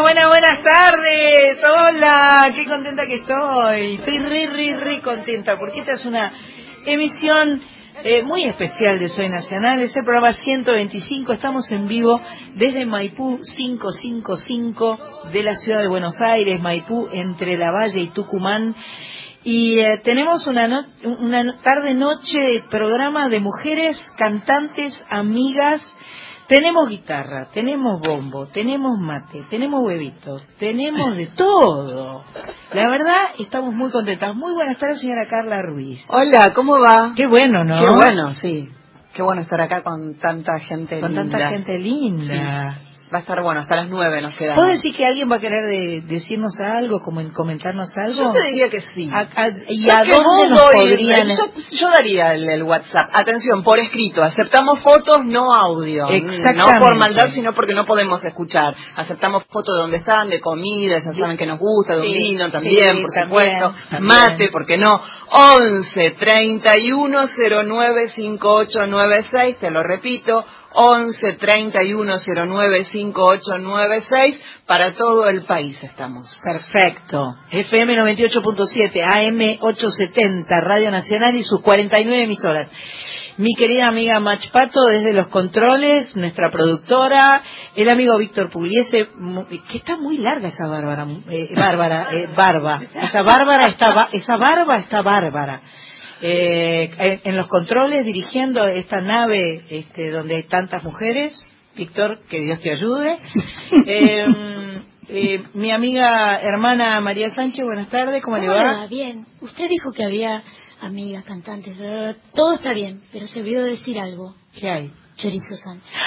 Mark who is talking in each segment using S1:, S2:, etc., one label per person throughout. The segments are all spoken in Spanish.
S1: Buenas, buenas, tardes. Hola, qué contenta que estoy. Estoy re, re, re contenta porque esta es una emisión eh, muy especial de Soy Nacional. Es el programa 125. Estamos en vivo desde Maipú 555 de la ciudad de Buenos Aires, Maipú, entre La Valle y Tucumán. Y eh, tenemos una, no- una tarde-noche de programa de mujeres, cantantes, amigas. Tenemos guitarra, tenemos bombo, tenemos mate, tenemos huevitos, tenemos de todo. La verdad, estamos muy contentas. Muy buenas tardes, señora Carla Ruiz.
S2: Hola, ¿cómo va?
S1: Qué bueno, ¿no?
S2: Qué bueno, sí. Qué bueno estar acá con tanta gente
S1: Con
S2: linda.
S1: tanta gente linda.
S2: Va a estar bueno, hasta las nueve nos quedamos.
S1: ¿Puedo decir que alguien va a querer de- decirnos algo, como en comentarnos algo?
S2: Yo te diría que sí.
S1: A- a- ¿Y
S2: Yo
S1: a dónde
S2: vos
S1: nos
S2: doy-
S1: podrían...?
S2: yo, yo daría el, el WhatsApp. Atención, por escrito. Aceptamos fotos, no audio.
S1: Exactamente.
S2: No por maldad, sino porque no podemos escuchar. Aceptamos fotos de donde están, de comida, ya saben que nos gusta, de un
S1: Sí,
S2: vino
S1: sí,
S2: también, por
S1: también,
S2: supuesto.
S1: también.
S2: Mate, porque no? 11 31 09 5896, te lo repito. 11 31 09 5896 para todo el país estamos.
S1: Perfecto. FM 98.7, AM 870, Radio Nacional y sus 49 emisoras. Mi querida amiga Mach Pato desde los controles, nuestra productora, el amigo Víctor Pugliese, que está muy larga esa bárbara, eh, bárbara, eh, barba. Esa bárbara está, esa barba está bárbara. Eh, en- en los controles dirigiendo esta nave este, donde hay tantas mujeres. Víctor, que Dios te ayude. Eh, eh, mi amiga hermana María Sánchez, buenas tardes, ¿cómo le
S3: Hola,
S1: va?
S3: bien. Usted dijo que había amigas, cantantes, todo está bien, pero se olvidó de decir algo.
S1: ¿Qué hay?
S3: Chorizo Sánchez.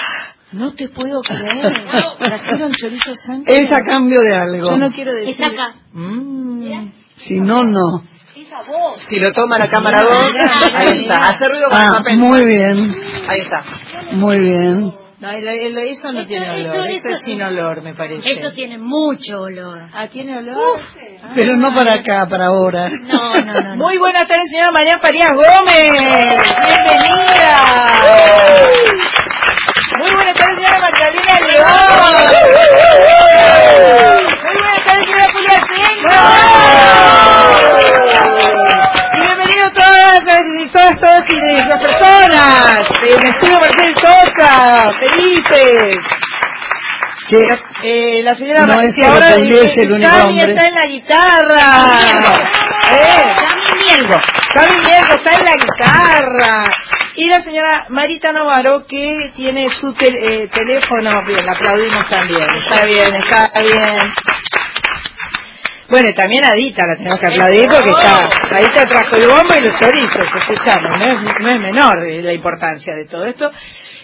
S1: No te puedo creer. Trajeron chorizo Sánchez.
S4: Es a cambio de algo.
S1: Yo no quiero decir.
S3: Está acá.
S1: Mm.
S4: Si no, no.
S2: Si lo toma la cámara 2, ahí está. Hace ruido con el
S4: Ah,
S2: papel.
S4: muy bien,
S2: Ahí está.
S4: muy bien.
S1: No, el- el- eso no
S3: Esto-
S1: tiene
S3: esto-
S1: olor.
S3: esto-
S1: Eso es sin olor, me parece.
S3: Esto tiene mucho olor.
S1: Ah, ¿tiene olor? Ah.
S4: Pero no para acá, para ahora.
S3: No, no, no. no.
S1: Muy buenas tardes, señora María Farías Gómez. Bienvenida. Muy buenas tardes, señora Magdalena León. Muy buenas tardes, señora Julia Y bienvenidos todas, y todas, todas y las personas. Eh, me estuvo Marcel Sosa, felices.
S4: Che,
S1: Eh, la señora
S4: No es
S1: que ahora
S4: Pugliese
S1: eh,
S4: el único
S1: Cami
S4: hombre.
S1: está en la guitarra. Eh, Cami Mielgo. Cami Mielgo está en la guitarra. Y la señora Marita Novaro que tiene su tel- eh, teléfono, bien, la aplaudimos también. Está bien, está bien. Bueno, y también a Adita la tenemos que aplaudir porque está, Adita trajo el bombo y los chorizos, escuchamos, no es, no es menor la importancia de todo esto.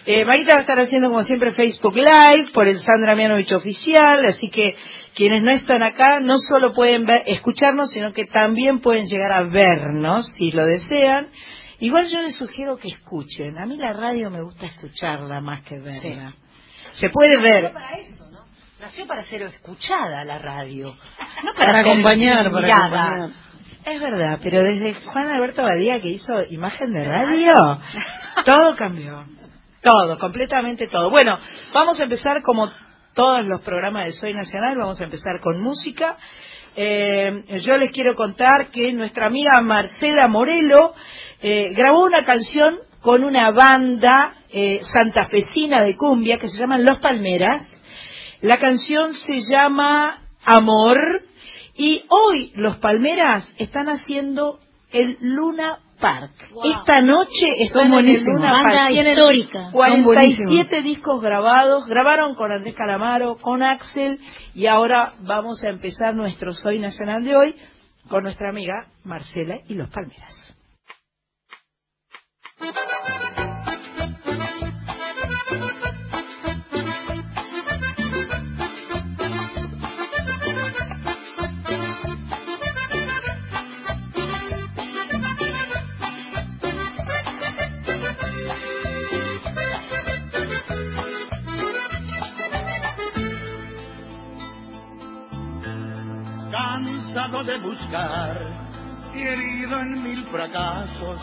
S1: Eh, Marita va a estar haciendo como siempre Facebook Live por el Sandra Mianovich oficial, así que quienes no están acá no solo pueden ver, escucharnos, sino que también pueden llegar a vernos si lo desean. Igual yo les sugiero que escuchen. A mí la radio me gusta escucharla más que verla. Se puede ver. Nació para ser escuchada la radio, no
S4: Para
S1: ser
S4: acompañar, para acompañar.
S1: Es verdad, pero desde Juan Alberto Badía que hizo imagen de radio, todo cambió. Todo, completamente todo. Bueno, vamos a empezar como todos los programas de Soy Nacional, vamos a empezar con música. Eh, yo les quiero contar que nuestra amiga Marcela Morelo eh, grabó una canción con una banda eh, santafesina de cumbia que se llama Los Palmeras. La canción se llama Amor y hoy los Palmeras están haciendo el Luna Park.
S3: Wow.
S1: Esta noche están en el. Luna Park.
S3: Histórica.
S4: Son
S1: 47
S4: buenísimos.
S1: discos grabados. Grabaron con Andrés Calamaro, con Axel y ahora vamos a empezar nuestro Soy Nacional de hoy con nuestra amiga Marcela y los Palmeras.
S5: Cansado de buscar y herido en mil fracasos,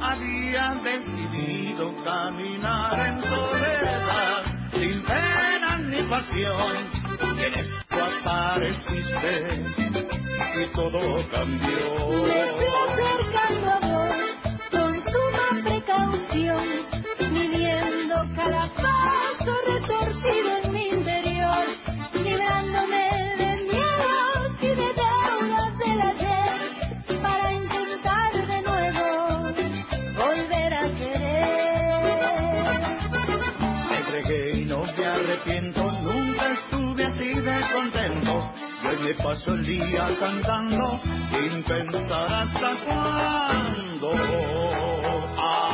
S5: había decidido caminar en soledad, sin pena ni pasión. En esto apareciste y todo cambió.
S6: Me paso
S5: el día cantando sin pensar hasta cuándo.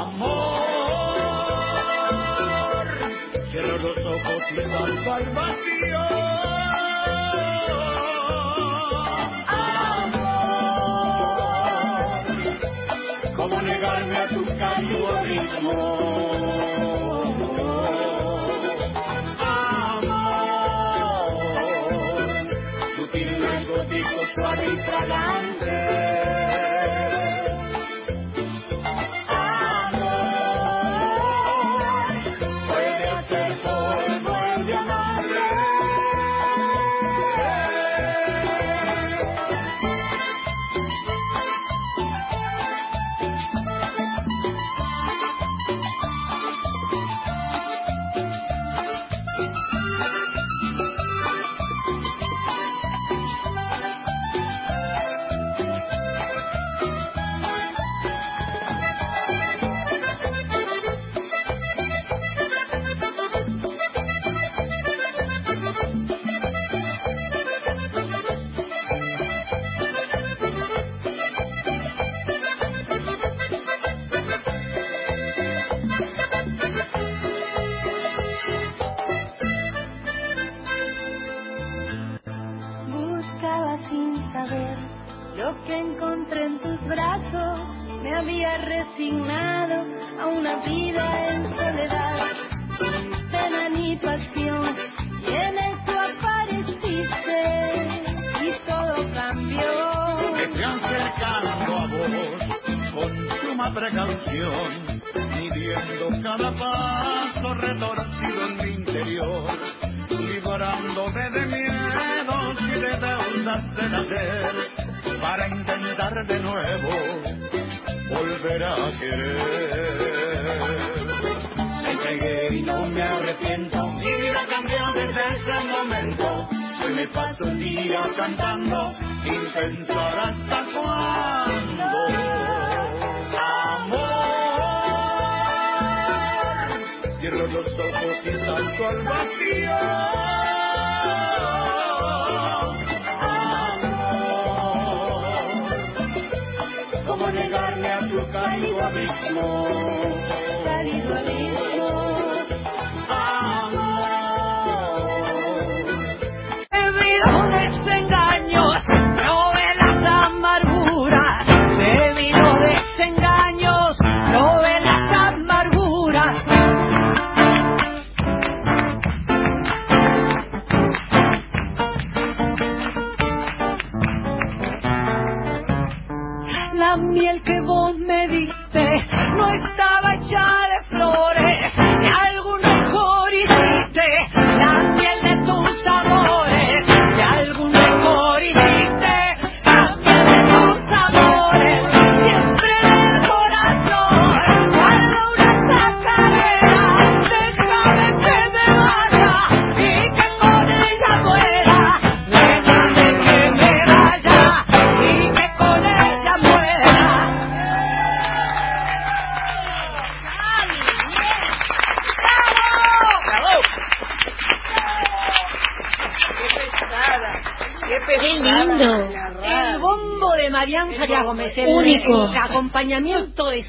S5: Amor, cierro los ojos y salto al vacío. Amor, ¿cómo negarme a tu cálido abismo? Suave y fragante. Intentar de nuevo volver a querer. Me entregué y no me arrepiento, mi vida cambió desde ese momento. Hoy me paso el día cantando sin pensar hasta cuándo. Cierro los ojos y salto al vacío. Cálido abismo?
S6: Cálido abismo.
S7: De desengaños, novelas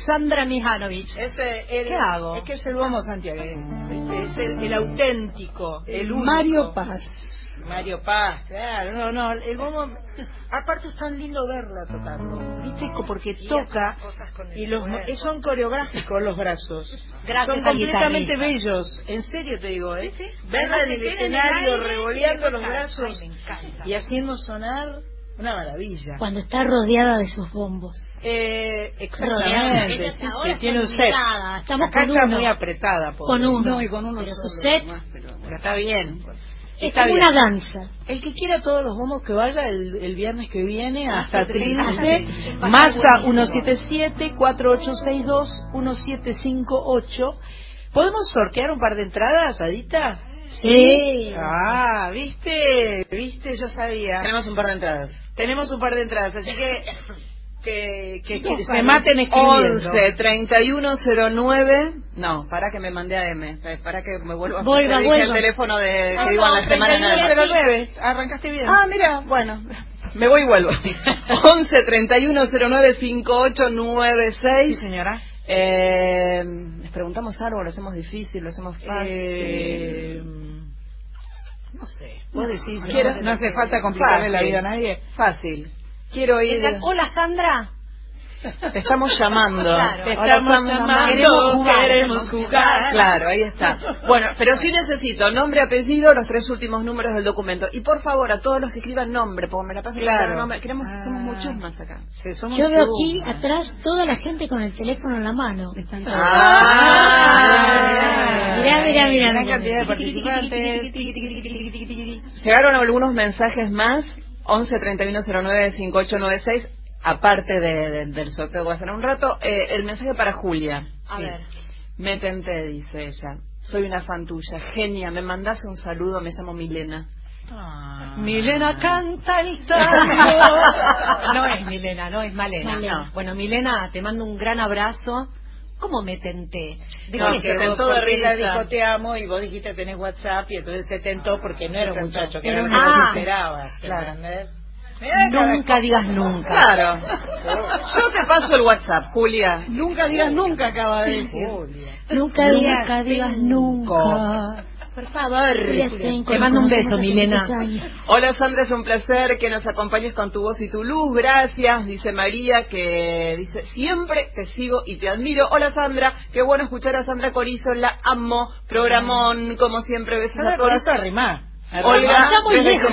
S7: Sandra Mijanovic.
S1: Este, el-
S7: ¿Qué hago?
S1: Es que es el santiagueño. ¿viste? Es el, el auténtico, el único.
S4: Mario Paz.
S1: Mario Paz, claro, no, no, el aparte es tan lindo verlo tocarlo, viste, porque toca y los son coreográficos los brazos,
S7: Gracias
S1: son completamente bellos, en serio te digo, ¿eh? Verla en el escenario revoleando los brazos
S7: Ay,
S1: y haciendo sonar Una maravilla.
S3: Cuando está rodeada de sus bombos.
S1: Eh, exactamente, sí, sí, tiene un set.
S3: estamos
S1: Acá
S3: con
S1: está
S3: uno.
S1: muy apretada. pobre.
S3: Con uno.
S4: No, y con uno
S3: Pero su set
S4: nomás, pero-
S1: Pero está bien.
S3: es
S1: Está
S3: como
S1: bien.
S3: una danza.
S1: El que quiera todos los bombos que vaya el, el viernes que viene hasta Trilce. Massa 177-4862-1758. ¿Podemos sortear un par de entradas, Adita?
S3: Sí.
S1: Ah, ¿viste? ¿Viste? Yo sabía.
S2: Tenemos un par de entradas.
S1: Tenemos un par de entradas, así que que, que- que se maten escribiendo.
S2: 11 3109 no, para que me mandé a M, eh, para que me vuelva a
S3: Vuelva,
S2: te dije
S3: vuelva.
S2: el teléfono de que digo en
S1: no,
S2: la semana nada más.
S1: 3109. Arrancaste bien.
S2: Ah, mira, bueno, me voy y vuelvo. 11 3109
S1: sí,
S2: 5896
S1: señora.
S2: eh, les preguntamos algo, lo hacemos difícil, lo hacemos fácil.
S1: Eh, no sé. Vos decís,
S2: ¿Quieres-
S1: no, no hace falta complicarle la vida a nadie.
S2: Fácil. Quiero ir.
S7: Hola Sandra.
S2: Te estamos llamando.
S7: Claro.
S1: Te estamos llamando,
S2: Queremos jugar.
S1: queremos jugar.
S2: Claro, ahí está. Bueno, pero sí necesito nombre, apellido, los tres últimos números del documento. Y por favor, a todos los que escriban nombre, porque me la paso
S1: Claro.
S2: nombre. Queremos,
S1: Ah.
S2: somos muchos más acá.
S1: Sí, somos
S3: Yo veo aquí atrás toda la gente con el teléfono en la mano.
S2: Ah.
S3: Mirá, mirá, mirá,
S1: Gran cantidad de participantes.
S2: Llegaron algunos mensajes más. 11 3109 5896 aparte de- de- del sorteo que va a hacer en un rato, eh, el mensaje para Julia.
S7: A
S2: Sí.
S7: ver.
S2: Me tenté, dice ella. Soy una fan tuya, genia. Me mandás un saludo, me llamo Milena.
S1: Ah.
S7: Milena canta el tango. No es Milena, no es Malena.
S3: Malena.
S7: No. Bueno, Milena, te mando un gran abrazo. ¿Cómo me tenté? ¿De
S1: No,
S7: se tentó de risa?
S1: dijo te amo y vos dijiste tenés WhatsApp y entonces se tentó porque no era un muchacho, que era
S7: un-
S1: que
S7: Ah.
S1: esperabas.
S7: Claro.
S1: ¿entendés?
S7: Nunca digas nunca.
S2: Claro. Yo te paso el WhatsApp, Julia.
S4: Nunca digas nunca, acaba de decir.
S1: Julia.
S3: Nunca digas, digas nunca.
S7: Por favor. Te mando un beso, Milena.
S2: Hola Sandra, es un placer que nos acompañes con tu voz y tu luz. Gracias, dice María, que dice, siempre te sigo y te admiro. Hola Sandra, qué bueno escuchar a Sandra Corizo, la amo. Programón, como siempre, besos
S1: Sandra
S2: a.
S1: Corizo, arrimá.
S2: Olga,
S1: Está muy lejos.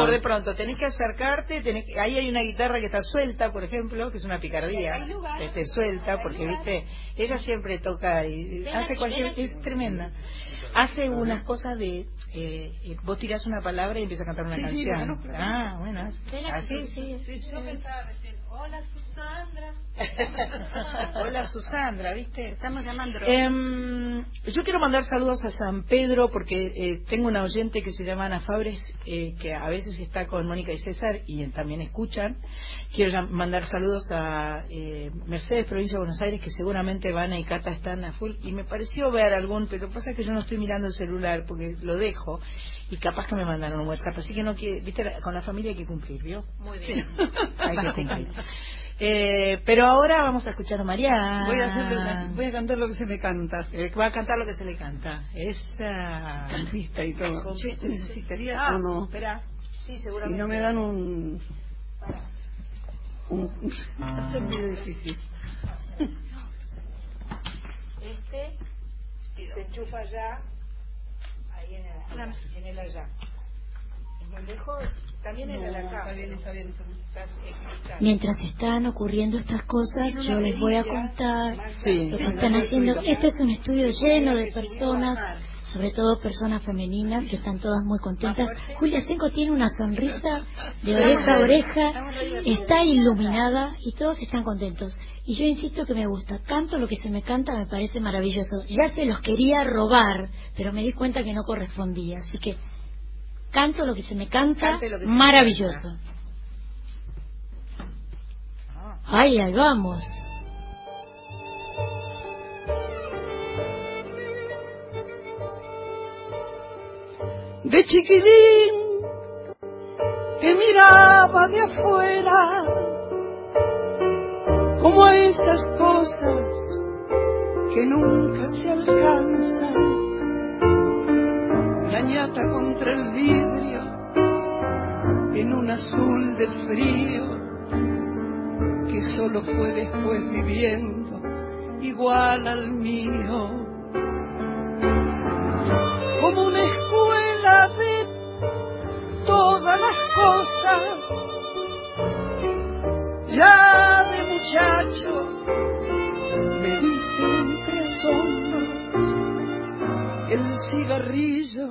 S1: Por de pronto, tenés que acercarte, tenés que- ahí hay una guitarra que está suelta, por ejemplo, que es una picardía. Que esté suelta, porque, viste, ella siempre toca y hace cualquier... Es tremenda. Hace unas cosas de... eh, eh, vos tirás una palabra y empieza a cantar una
S4: Sí, sí,
S1: canción. Ah, bueno. Así.
S3: sí, sí.
S1: Hola Susandra, ¿viste?
S4: Estamos llamando.
S1: Em, yo quiero mandar saludos a San Pedro porque eh, tengo una oyente que se llama Ana Fabres eh, que a veces está con Mónica y César y eh, también escuchan. Quiero mandar saludos a eh, Mercedes, provincia de Buenos Aires, que seguramente Vana y Cata están a full. Y me pareció ver algún, pero lo que pasa es que yo no estoy mirando el celular porque lo dejo y capaz que me mandaron un WhatsApp. Así que no quiero, viste, la- con la familia hay que cumplir, ¿vio?
S2: Muy bien.
S1: Hay que cumplir. Eh, pero ahora vamos a escuchar a Mariana.
S4: Voy a, hacerle- voy a cantar lo que se me canta.
S1: Eh, va a cantar lo que se le canta. Esa.
S4: Cantista y todo. Che, ¿necesitaría
S1: Ah,
S4: o no?
S1: Espera. Sí,
S4: Si
S1: seguramente.
S4: no me dan un... un va a ser muy difícil.
S1: Este se enchufa allá. Ahí en el, en el allá. ¿Es muy lejos? También en el acá.
S4: está bien, está bien. está bien.
S1: Estás explicando.
S3: Mientras están ocurriendo estas cosas, yo les voy a contar
S2: Sí.
S3: lo que están haciendo. Este es un estudio lleno de personas, sobre todo personas femeninas, que están todas muy contentas. Julia Senco tiene una sonrisa de oreja a oreja, está iluminada y todos están contentos. Y yo insisto que me gusta. Canto lo que se me canta, me parece maravilloso. Ya se los quería robar, pero me di cuenta que no correspondía. Así que canto lo que se me canta,
S1: me
S3: maravilloso. Ay, ahí vamos.
S4: De chiquilín que miraba de afuera como a esas cosas que nunca se alcanzan. La ñata contra el vidrio en un azul de frío que solo fue después viviendo igual al mío como una escuela sabe todas las cosas.
S7: Ya de muchacho me diste entre asombros el cigarrillo,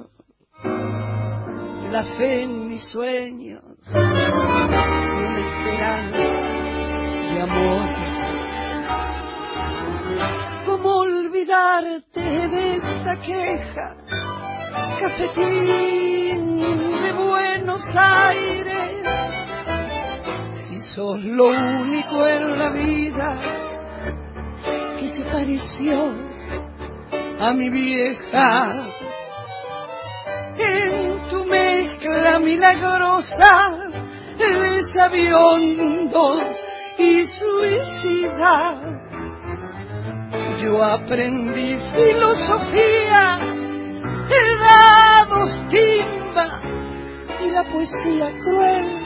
S7: la fe en mis sueños, una esperanza de amor. ¿Cómo olvidarte de esta queja? Cafetín de Buenos Aires. Si sos lo único en la vida que se pareció a mi vieja. En tu mezcla milagrosa de sabiondos y suicidas yo aprendí filosofía, dados timba y la poesía cruel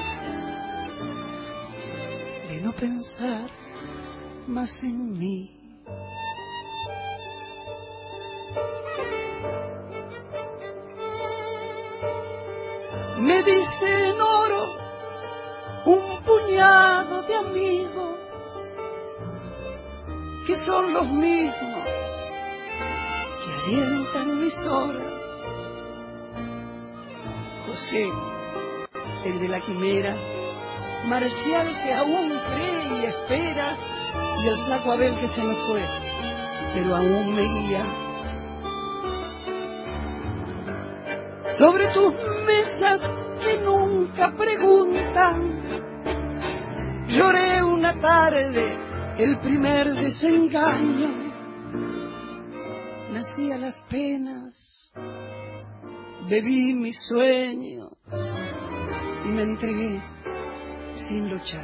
S7: de no pensar más en mí. Me dicen oro un puñado de amigos que son los mismos que alientan mis horas. José, el de la quimera, Marcial que aún cree y espera, y el flaco Abel que se nos fue, pero aún me guía. Sobre tus mesas que nunca preguntan, lloré una tarde el primer desengaño. A las penas, bebí mis sueños y me entregué sin luchar.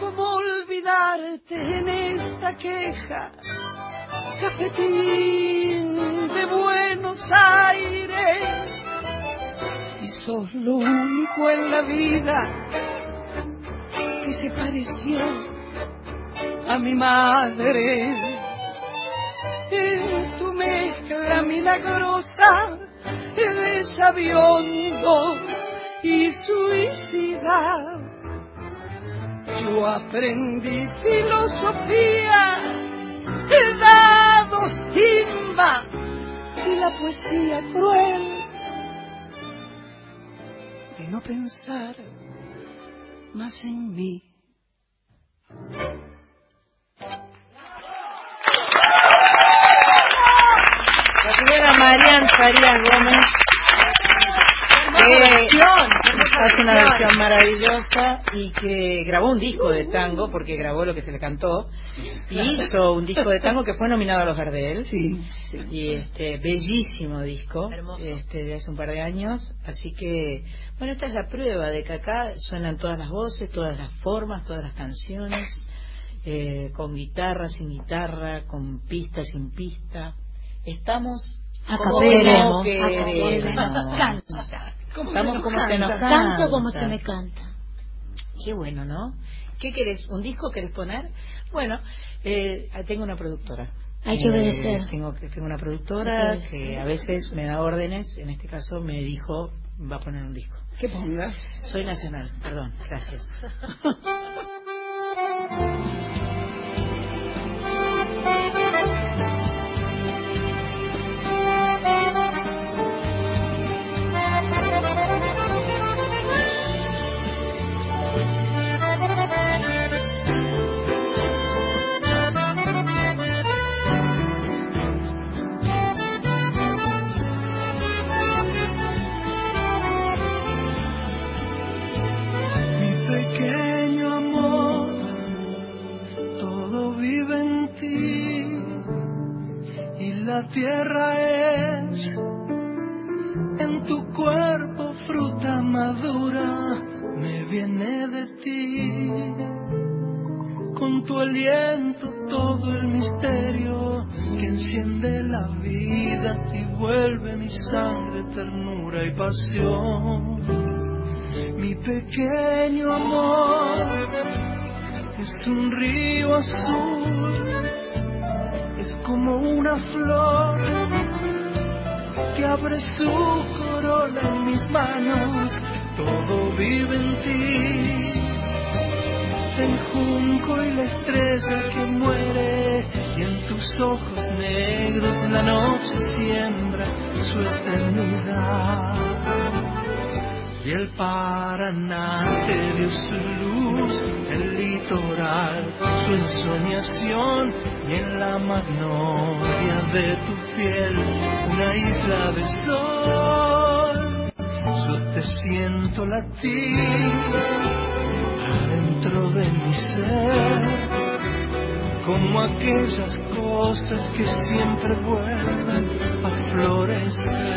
S7: ¿Cómo olvidarte en esta queja? Cafetín de Buenos Aires. Si sos lo único en la vida que se pareció a mi madre. En tu mezcla milagrosa de sabiondo y suicida, yo aprendí filosofía, dados timba y la poesía cruel de no pensar más en mí.
S1: Marian Farías Gómez que hace una versión. maravillosa y que grabó un disco de tango porque grabó lo que se le cantó y hizo un disco de tango que fue nominado a los Gardel.
S7: Sí,
S1: y este bellísimo disco. Este de hace un par de años. Así que bueno esta es la prueba de que acá suenan todas las voces todas las formas todas las canciones eh, con guitarra sin guitarra con pista sin pista. Estamos
S3: A
S1: como
S3: capela.
S1: queremos.
S3: A capela.
S1: Estamos como se nos
S3: Canto como
S1: canta.
S3: se me canta.
S1: Qué bueno, ¿no? ¿Qué querés? ¿Un disco querés poner? Bueno, eh, tengo una productora.
S3: Hay que
S1: Eh,
S3: obedecer.
S1: Tengo, tengo una productora
S3: que
S1: que a veces me da órdenes. En este caso me dijo, va a poner un disco.
S7: ¿Qué ponga?
S1: Soy nacional, perdón, gracias.
S7: Mi pequeño amor es un río azul, es como una flor que abre su corola en mis manos, todo vive en ti.
S8: el junco y la estrella que muere y en tus ojos negros la noche siembra su eternidad. Y el Paraná te dio su luz, el litoral su ensoñación y en la magnolia de tu piel una isla de sol. Yo te siento latir adentro de mi ser, como aquellas cosas que siempre vuelven a florecer.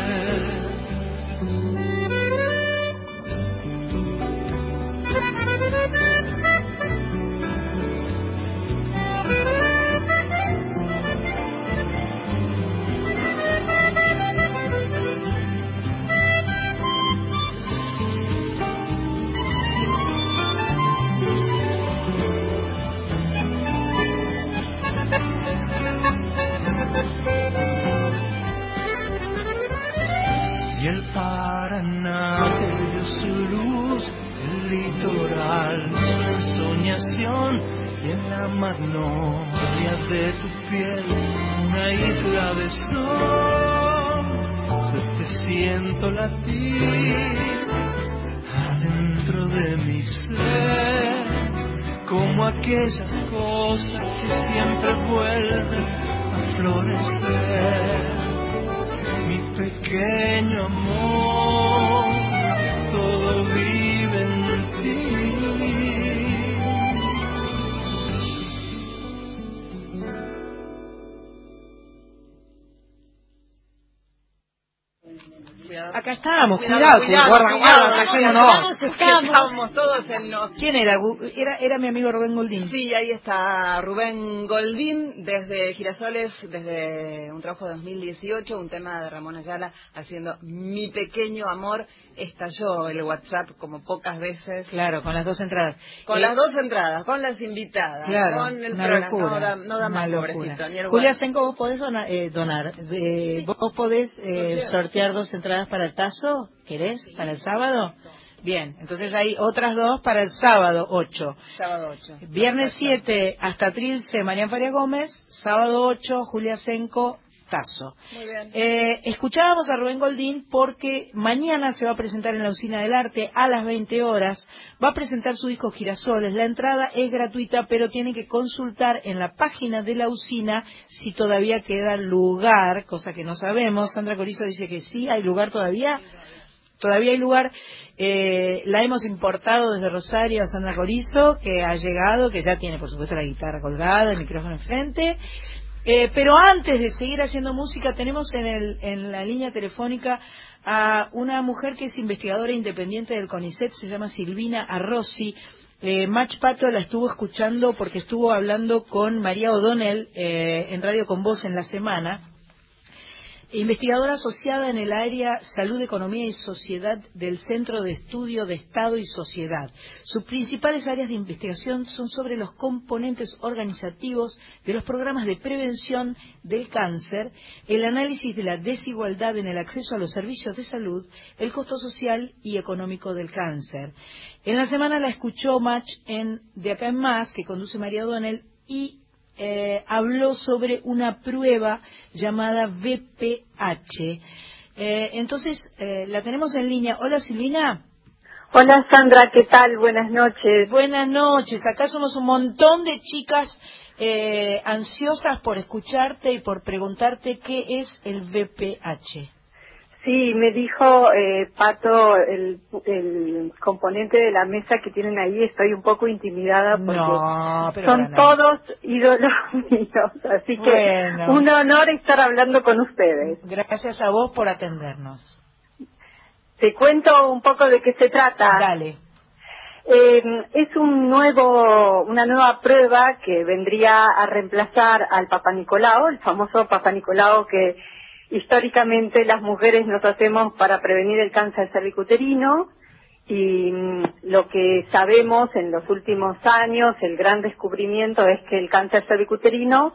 S8: Pequeño amor,
S1: Acá estábamos,
S2: Cuidado,
S1: cuidado,
S2: cuidado,
S1: guarda,
S2: cuidado,
S1: guarda,
S2: estamos todos en los...
S1: ¿Quién era? Era? Era mi amigo Rubén Goldín.
S2: Sí, ahí está Rubén Goldín desde Girasoles, desde un trabajo de 2018, un tema de Ramón Ayala haciendo Mi Pequeño Amor. Estalló el WhatsApp como pocas veces.
S1: Claro, con las dos entradas.
S2: Con
S1: Eh,
S2: las dos entradas, con las invitadas,
S1: Claro,
S2: con el
S1: una
S2: programa.
S1: locura.
S2: No da, no da más, pobrecito. Ni el
S1: Julia. Senko, vos podés dona- eh, donar. Eh, vos podés eh,
S2: sortear
S1: dos entradas para el tazo. ¿Querés? ¿Para el sábado? Bien, entonces hay otras dos para el sábado 8.
S2: Sábado 8.
S1: Viernes 7 hasta Trilce, Marian Faria Gómez. Sábado 8, Julia Senko, Tazo.
S2: Muy bien.
S1: Eh, escuchábamos a Rubén Goldín porque mañana se va a presentar en la Usina del Arte a las 20 horas. Va a presentar su disco Girasoles. La entrada es gratuita, pero tiene que consultar en la página de la usina si todavía queda lugar, cosa que no sabemos. Sandra Corizo dice que sí, hay lugar todavía. Todavía hay lugar. Eh, la hemos importado desde Rosario a Sandra Corizo, que ha llegado, que ya tiene, por supuesto, la guitarra colgada, el micrófono enfrente. Eh, pero antes de seguir haciendo música, tenemos en, el, la línea telefónica a una mujer que es investigadora independiente del CONICET, se llama Silvina Arrossi. Eh, Mach Pato la estuvo escuchando porque estuvo hablando con María O'Donnell eh, en Radio Con Voz en la semana investigadora asociada en el área Salud, Economía y Sociedad del Centro de Estudio de Estado y Sociedad. Sus principales áreas de investigación son sobre los componentes organizativos de los programas de prevención del cáncer, el análisis de la desigualdad en el acceso a los servicios de salud, el costo social y económico del cáncer. En la semana la escuchó Match en De Acá en Más, que conduce María O'Donnell, y eh, habló sobre una prueba llamada VPH. Eh, entonces, eh, la tenemos en línea. Hola Silvina.
S9: Hola Sandra, ¿qué tal? Buenas noches.
S1: Buenas noches. Acá somos un montón de chicas eh, ansiosas por escucharte y por preguntarte qué es el VPH.
S9: Sí, me dijo eh, Pato, el, el componente de la mesa que tienen ahí, estoy un poco intimidada porque
S1: No,
S9: son
S1: bueno.
S9: todos ídolos míos, así que
S1: Bueno.
S9: un honor estar hablando con ustedes.
S1: Gracias a vos por atendernos.
S9: Te cuento un poco de qué se trata.
S1: Dale.
S9: Eh, es un nuevo, una nueva prueba que vendría a reemplazar al Papa Nicolau, el famoso Papa Nicolau que históricamente las mujeres nos hacemos para prevenir el cáncer cervicuterino y mm, lo que sabemos en los últimos años, el gran descubrimiento es que el cáncer cervicuterino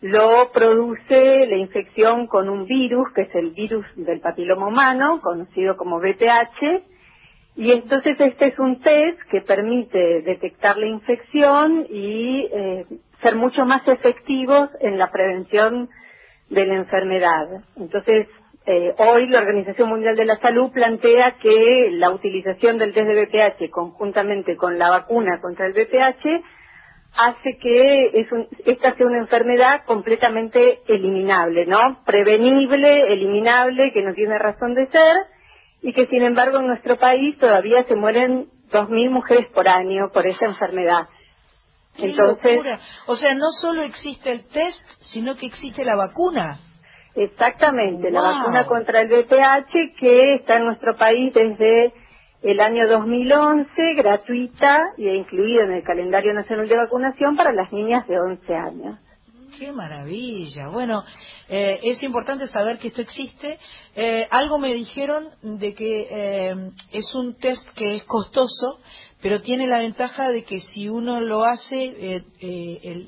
S9: lo produce la infección con un virus, que es el virus del papiloma humano, conocido como VPH, Y entonces este es un test que permite detectar la infección y eh, ser mucho más efectivos en la prevención de la enfermedad. Entonces, eh, hoy la Organización Mundial de la Salud plantea que la utilización del test de BPH conjuntamente con la vacuna contra el BPH hace que es esta sea una enfermedad completamente eliminable, ¿no? Prevenible, eliminable, que no tiene razón de ser y que sin embargo en nuestro país todavía se mueren 2.000 mujeres por año por esa enfermedad.
S1: Entonces, o sea, no solo existe el test, sino que existe la vacuna.
S9: Exactamente, la vacuna contra el VPH que está en nuestro país desde el año 2011, gratuita y incluida en el calendario nacional de vacunación para las niñas de 11 años.
S1: Qué maravilla. Bueno, eh, es importante saber que esto existe. Eh, algo me dijeron de que eh, es un test que es costoso, pero tiene la ventaja de que si uno lo hace,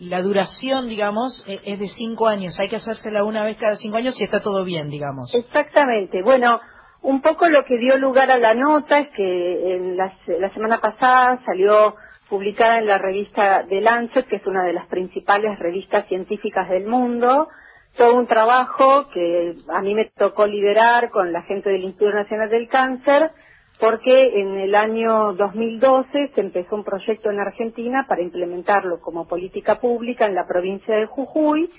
S1: la duración, digamos, es de cinco años. Hay que hacérsela una vez cada cinco años y está todo bien, digamos.
S9: Exactamente. Bueno, un poco lo que dio lugar a la nota es que en la, la semana pasada salió publicada en la revista The Lancet, que es una de las principales revistas científicas del mundo, todo un trabajo que a mí me tocó liderar con la gente del Instituto Nacional del Cáncer, porque en el año 2012 se empezó un proyecto en Argentina para implementarlo como política pública en la provincia de Jujuy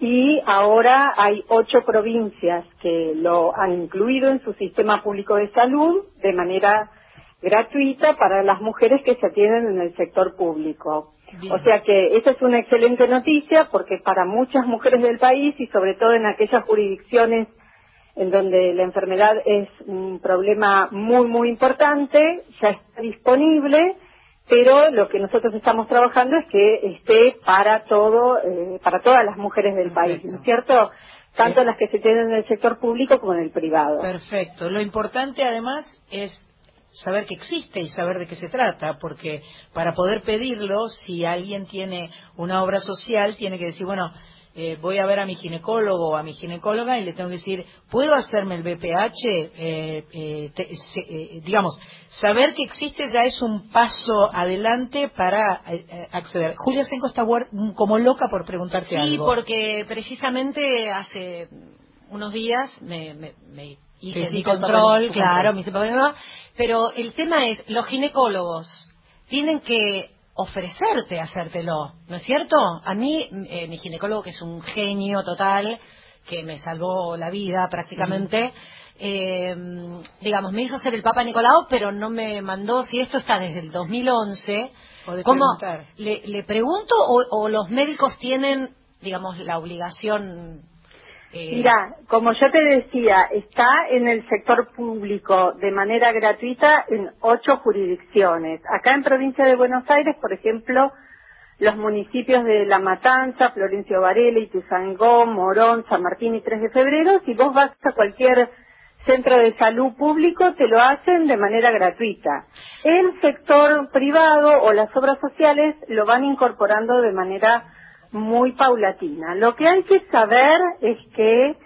S9: y ahora hay ocho provincias que lo han incluido en su sistema público de salud de manera gratuita para las mujeres que se atienden en el sector público. O sea que esa es una excelente noticia porque para muchas mujeres del país y sobre todo en aquellas jurisdicciones en donde la enfermedad es un problema muy, muy importante, ya está disponible, pero lo que nosotros estamos trabajando es que esté para todo, eh, para todas las mujeres del país, ¿no es cierto? Tanto las que se tienen en el sector público como en el privado.
S1: Perfecto. Lo importante además es saber que existe y saber de qué se trata, porque para poder pedirlo, si alguien tiene una obra social, tiene que decir, bueno, eh, voy a ver a mi ginecólogo o a mi ginecóloga y le tengo que decir, ¿puedo hacerme el BPH? Eh, eh, digamos, saber que existe ya es un paso adelante para acceder. Julia Senko está como loca por preguntarte algo.
S10: Sí, porque precisamente hace unos días me, me, hice mi control, claro, me hice pero el tema es, los ginecólogos tienen que ofrecerte hacértelo, ¿no es cierto? A mí, eh, mi ginecólogo, que es un genio total, que me salvó la vida prácticamente, eh, digamos, me hizo hacer el Papa Nicolau, pero no me mandó, si esto está desde el 2011, ¿cómo? Le, ¿Le pregunto o, o los médicos tienen, digamos, la obligación
S9: eh, Mira, como yo te decía, está en el sector público de manera gratuita en ocho jurisdicciones. Acá en provincia de Buenos Aires, por ejemplo, los municipios de La Matanza, Florencio Varela, Ituzangó, Morón, San Martín y 3 de febrero, si vos vas a cualquier centro de salud público, te lo hacen de manera gratuita. El sector privado o las obras sociales lo van incorporando de manera muy paulatina. Lo que hay que saber es que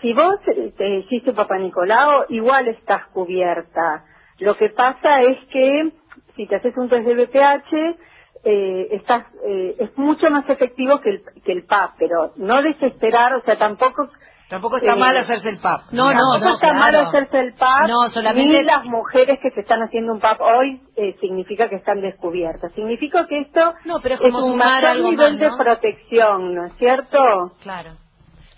S9: si vos te hiciste Papá Nicolau, igual estás cubierta. Lo que pasa es que si te haces un test de BPH, eh, estás, eh, es mucho más efectivo que el, que el PAP, pero no desesperar, o sea, tampoco
S1: Tampoco está mal hacerse el PAP.
S9: No, no, no, está mal hacerse el PAP.
S10: No, solamente
S9: ni las mujeres que se están haciendo un PAP hoy eh, significa que están descubiertas. Significa que esto
S10: no, pero es, como un mayor
S9: nivel de protección, ¿no es cierto?
S10: Claro.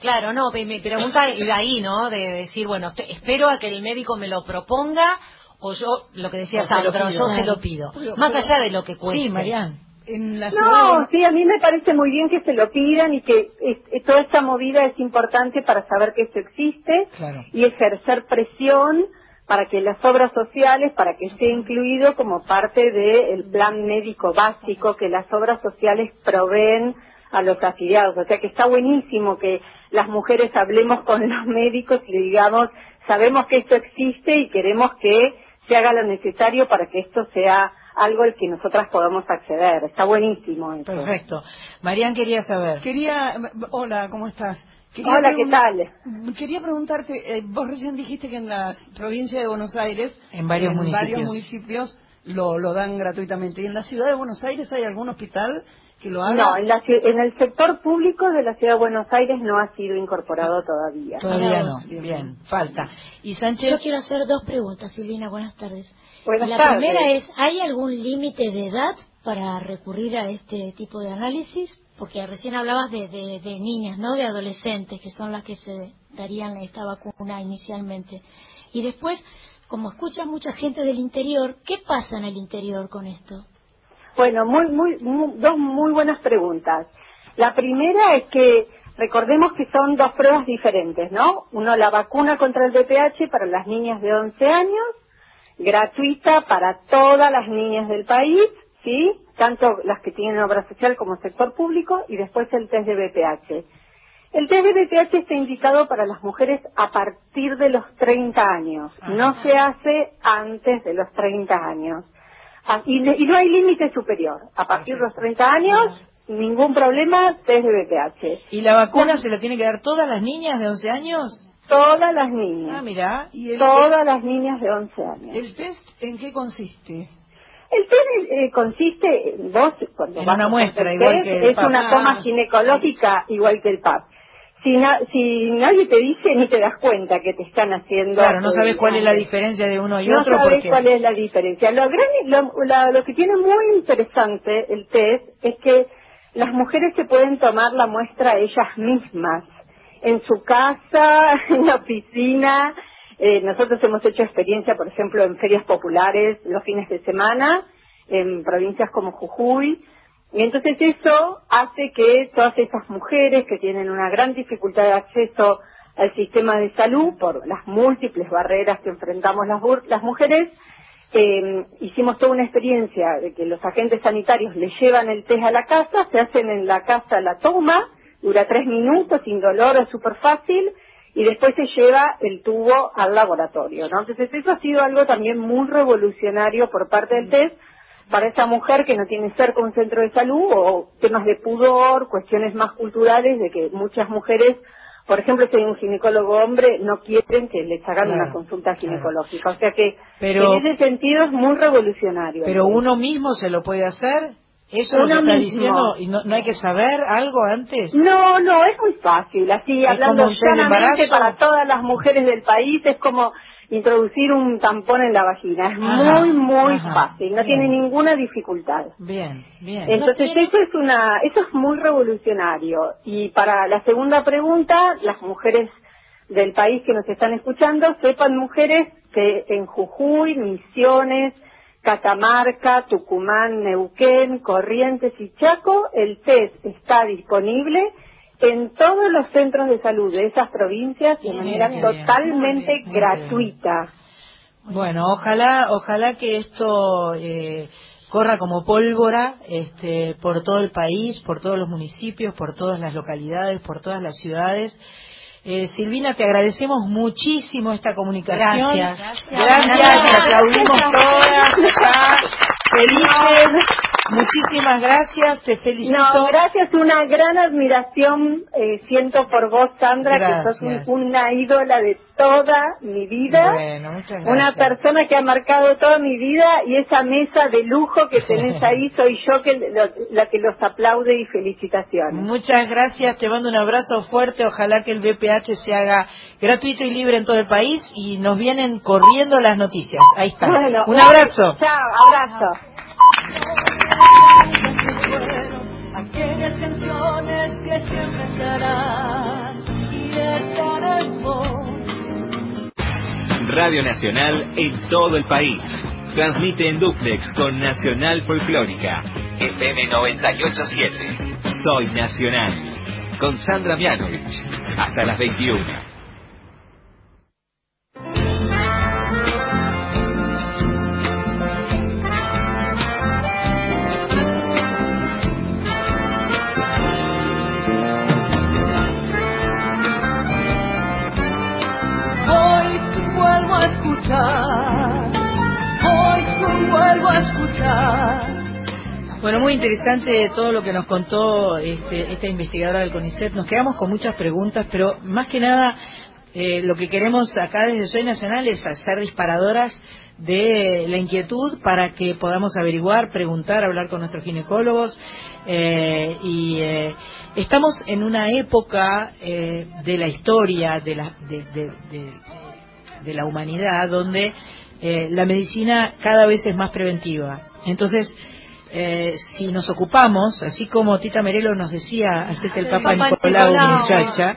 S10: Claro, no, mi pregunta de ahí, ¿no? De decir, bueno, espero a que el médico me lo proponga o yo, lo que decía Sandra, yo se lo pido. Más allá de lo que cueste.
S1: Sí, Marian
S9: no, sí, a mí me parece muy bien que se lo pidan y que toda esta movida es importante para saber que esto existe y ejercer presión para que las obras sociales, para que esté incluido como parte del plan médico básico que las obras sociales proveen a los afiliados. O sea que está buenísimo que las mujeres hablemos con los médicos y digamos, sabemos que esto existe y queremos que se haga lo necesario para que esto sea algo al que nosotras podamos acceder. Está buenísimo
S1: Perfecto. Marian quería saber.
S4: Quería, hola, ¿cómo estás?
S9: Hola, ¿qué tal?
S4: Quería preguntarte, eh, vos recién dijiste que en la provincia de Buenos Aires,
S1: en varios municipios,
S4: varios municipios lo, lo dan gratuitamente. ¿Y en la ciudad de Buenos Aires hay algún hospital que lo haga?
S9: No, en, la, en el sector público de la ciudad de Buenos Aires no ha sido incorporado todavía.
S1: Todavía no, bien, falta. Y Sánchez...
S3: Yo quiero hacer dos preguntas, Silvina, buenas tardes.
S9: Buenas
S3: la
S9: tardes.
S3: primera es, ¿hay algún límite de edad para recurrir a este tipo de análisis? Porque recién hablabas de, de, de niñas, ¿no? De adolescentes, que son las que se darían esta vacuna inicialmente. Y después, como escucha mucha gente del interior, ¿qué pasa en el interior con esto?
S9: Bueno, muy, muy, muy, dos muy buenas preguntas. La primera es que recordemos que son dos pruebas diferentes, ¿no? Uno, la vacuna contra el DPH para las niñas de 11 años, gratuita para todas las niñas del país, ¿sí? Tanto las que tienen obra social como sector público, y después el test de BPH. El test de BPH está indicado para las mujeres a partir de los 30 años, no se hace antes de los 30 años. Ah, y, y no hay límite superior. A partir de los 30 años, ningún problema, test de BPH.
S1: ¿Y la vacuna se la tiene que dar todas las niñas de 11 años?
S9: Todas las niñas.
S1: Ah, mira.
S4: ¿Y el,
S9: Todas las niñas de 11 años.
S4: ¿El test en qué consiste?
S9: El test eh, consiste, vos, cuando
S1: En
S9: vas
S1: una
S9: a
S1: muestra, igual
S9: test,
S1: que el
S9: es
S1: PAP.
S9: una toma
S4: Ah.
S9: ginecológica igual que el PAP. Si, na- si nadie te dice, ni te das cuenta que te están haciendo.
S1: Claro, no sabes cuál es la diferencia de uno y
S9: no
S1: otro
S9: sabes
S1: porque...
S9: cuál es la diferencia. Lo, gran, lo, la- lo que tiene muy interesante el test es que las mujeres se pueden tomar la muestra ellas mismas, en su casa, en la oficina. Eh, nosotros hemos hecho experiencia, por ejemplo, en ferias populares los fines de semana, en provincias como Jujuy. Y entonces eso hace que todas esas mujeres que tienen una gran dificultad de acceso al sistema de salud por las múltiples barreras que enfrentamos las, las mujeres, eh, hicimos toda una experiencia de que los agentes sanitarios le llevan el test a la casa, se hacen en la casa la toma, dura tres minutos, sin dolor, es súper fácil, y después se lleva el tubo al laboratorio, ¿no? Entonces eso ha sido algo también muy revolucionario por parte del test para esa mujer que no tiene cerca un centro de salud o temas de pudor, cuestiones más culturales de que muchas mujeres, por ejemplo, si hay un ginecólogo hombre, no quieren que les hagan
S1: Claro,
S9: una consulta
S1: claro.
S9: ginecológica. O sea que
S1: Pero-
S9: en ese sentido es muy revolucionario.
S1: Pero uno mismo se lo puede hacer. Eso lo
S9: Uno
S1: que está
S9: mismo.
S1: diciendo. ¿Y no, no hay que saber algo antes?
S9: No, no, es muy fácil. Así,
S1: ¿Es
S9: hablando llanamente para todas las mujeres del país, es como introducir un tampón en la vagina. Es
S1: Ajá,
S9: muy, muy
S1: ajá.
S9: fácil. No
S1: Bien.
S9: tiene ninguna dificultad.
S1: Bien, bien.
S9: Entonces
S3: tiene-
S9: eso es una, eso es muy revolucionario. Y para la segunda pregunta, las mujeres del país que nos están escuchando, sepan mujeres que en Jujuy, Misiones, Catamarca, Tucumán, Neuquén, Corrientes y Chaco, el test está disponible en todos los centros de salud de esas provincias de
S1: Bien,
S9: manera
S1: bien,
S9: totalmente
S1: bien, muy bien.
S9: gratuita.
S1: Bueno, ojalá, ojalá que esto eh, corra como pólvora este, por todo el país, por todos los municipios, por todas las localidades, por todas las ciudades. Eh, Silvina, te agradecemos muchísimo esta comunicación.
S10: Gracias.
S1: Gracias, te aplaudimos todas. Felices. Muchísimas gracias, te felicito.
S9: No, gracias, una gran admiración eh, siento por vos, Sandra, que sos un- una ídola de toda mi vida.
S1: Bueno, muchas gracias.
S9: Una persona que ha marcado toda mi vida y esa mesa de lujo que tenés ahí soy yo que lo- la que los aplaude y felicitaciones.
S1: Muchas gracias, te mando un abrazo fuerte, ojalá que el BPH se haga gratuito y libre en todo el país y nos vienen corriendo las noticias. Ahí está.
S9: Bueno,
S1: un abrazo.
S9: Chao, abrazo.
S7: Canciones que siempre estarán y estaremos.
S11: Radio Nacional en todo el país. Transmite en duplex con Nacional Folclórica. FM 987. Soy Nacional. Con Sandra Mianovich. Hasta las 21.
S1: Bueno, muy interesante todo lo que nos contó este, esta investigadora del CONICET. Nos quedamos con muchas preguntas, pero más que nada eh, lo que queremos acá desde Soy Nacional es hacer disparadoras de la inquietud para que podamos averiguar, preguntar, hablar con nuestros ginecólogos. Eh, y eh, estamos en una época de la historia de la, de, la humanidad donde la medicina cada vez es más preventiva. Entonces, si nos ocupamos, así como Tita Merelo nos decía, hacete el Papa Nicolau, muchacha,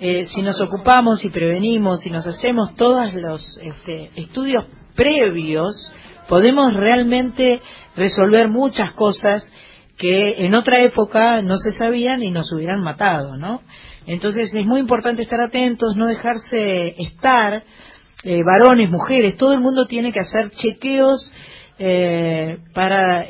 S1: eh, si nos ocupamos y prevenimos y nos hacemos todos los este, estudios previos, podemos realmente resolver muchas cosas que en otra época no se sabían y nos hubieran matado, ¿no? Entonces es muy importante estar atentos, no dejarse estar, eh, varones, mujeres, todo el mundo tiene que hacer chequeos eh, para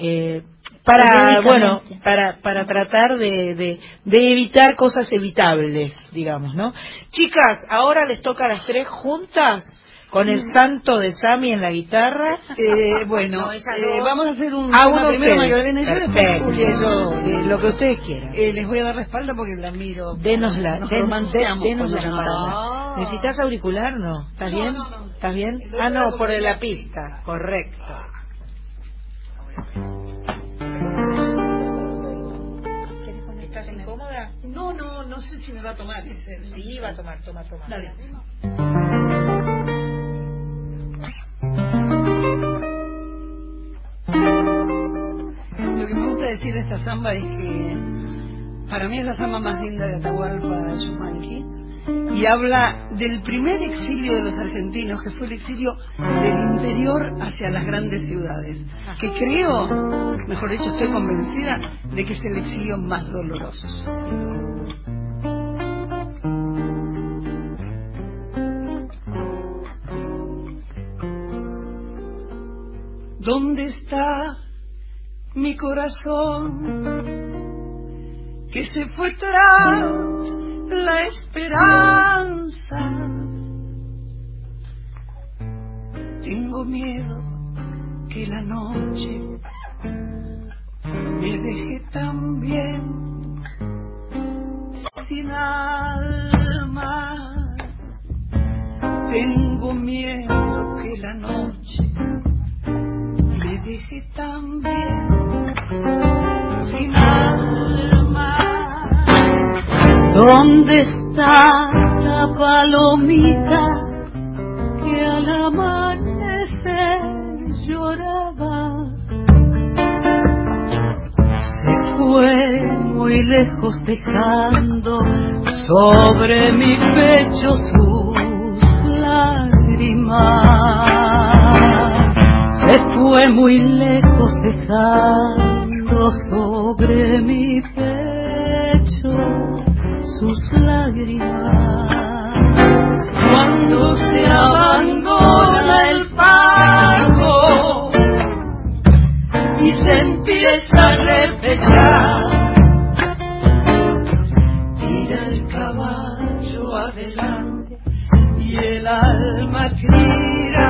S1: para bueno para para tratar de, de, evitar cosas evitables digamos no chicas ahora les toca a las tres juntas con el santo de Sami en la guitarra.
S7: Eh, bueno eh, vamos a hacer un ah, tema primero Magdalena y yo después Julia yo
S1: eh, lo que ustedes quieran.
S7: eh, les voy a dar la espalda porque la miro
S1: denos la den, denos la espalda. Necesitas auricular no. Estás bien estás bien ah no por la pista. Correcto.
S7: No, no, no sé si me va a tomar.
S1: Sí, va a tomar, toma, toma. Dale.
S7: Decir de esta samba es que para mí es la samba más linda de Atahualpa Yumanqui y habla del primer exilio de los argentinos, que fue el exilio del interior hacia las grandes ciudades, que creo, mejor dicho, estoy convencida de que es el exilio más doloroso. ¿Dónde está mi corazón que se fue tras la esperanza? Tengo miedo que la noche me deje también sin alma. Tengo miedo que la noche dije también sin alma. ¿Dónde está la palomita que al amanecer lloraba? Se fue muy lejos dejando sobre mi pecho sus lágrimas se fue muy lejos dejando sobre mi pecho sus lágrimas. Cuando se abandona el pago y se empieza a repechar, tira el caballo adelante y el alma tira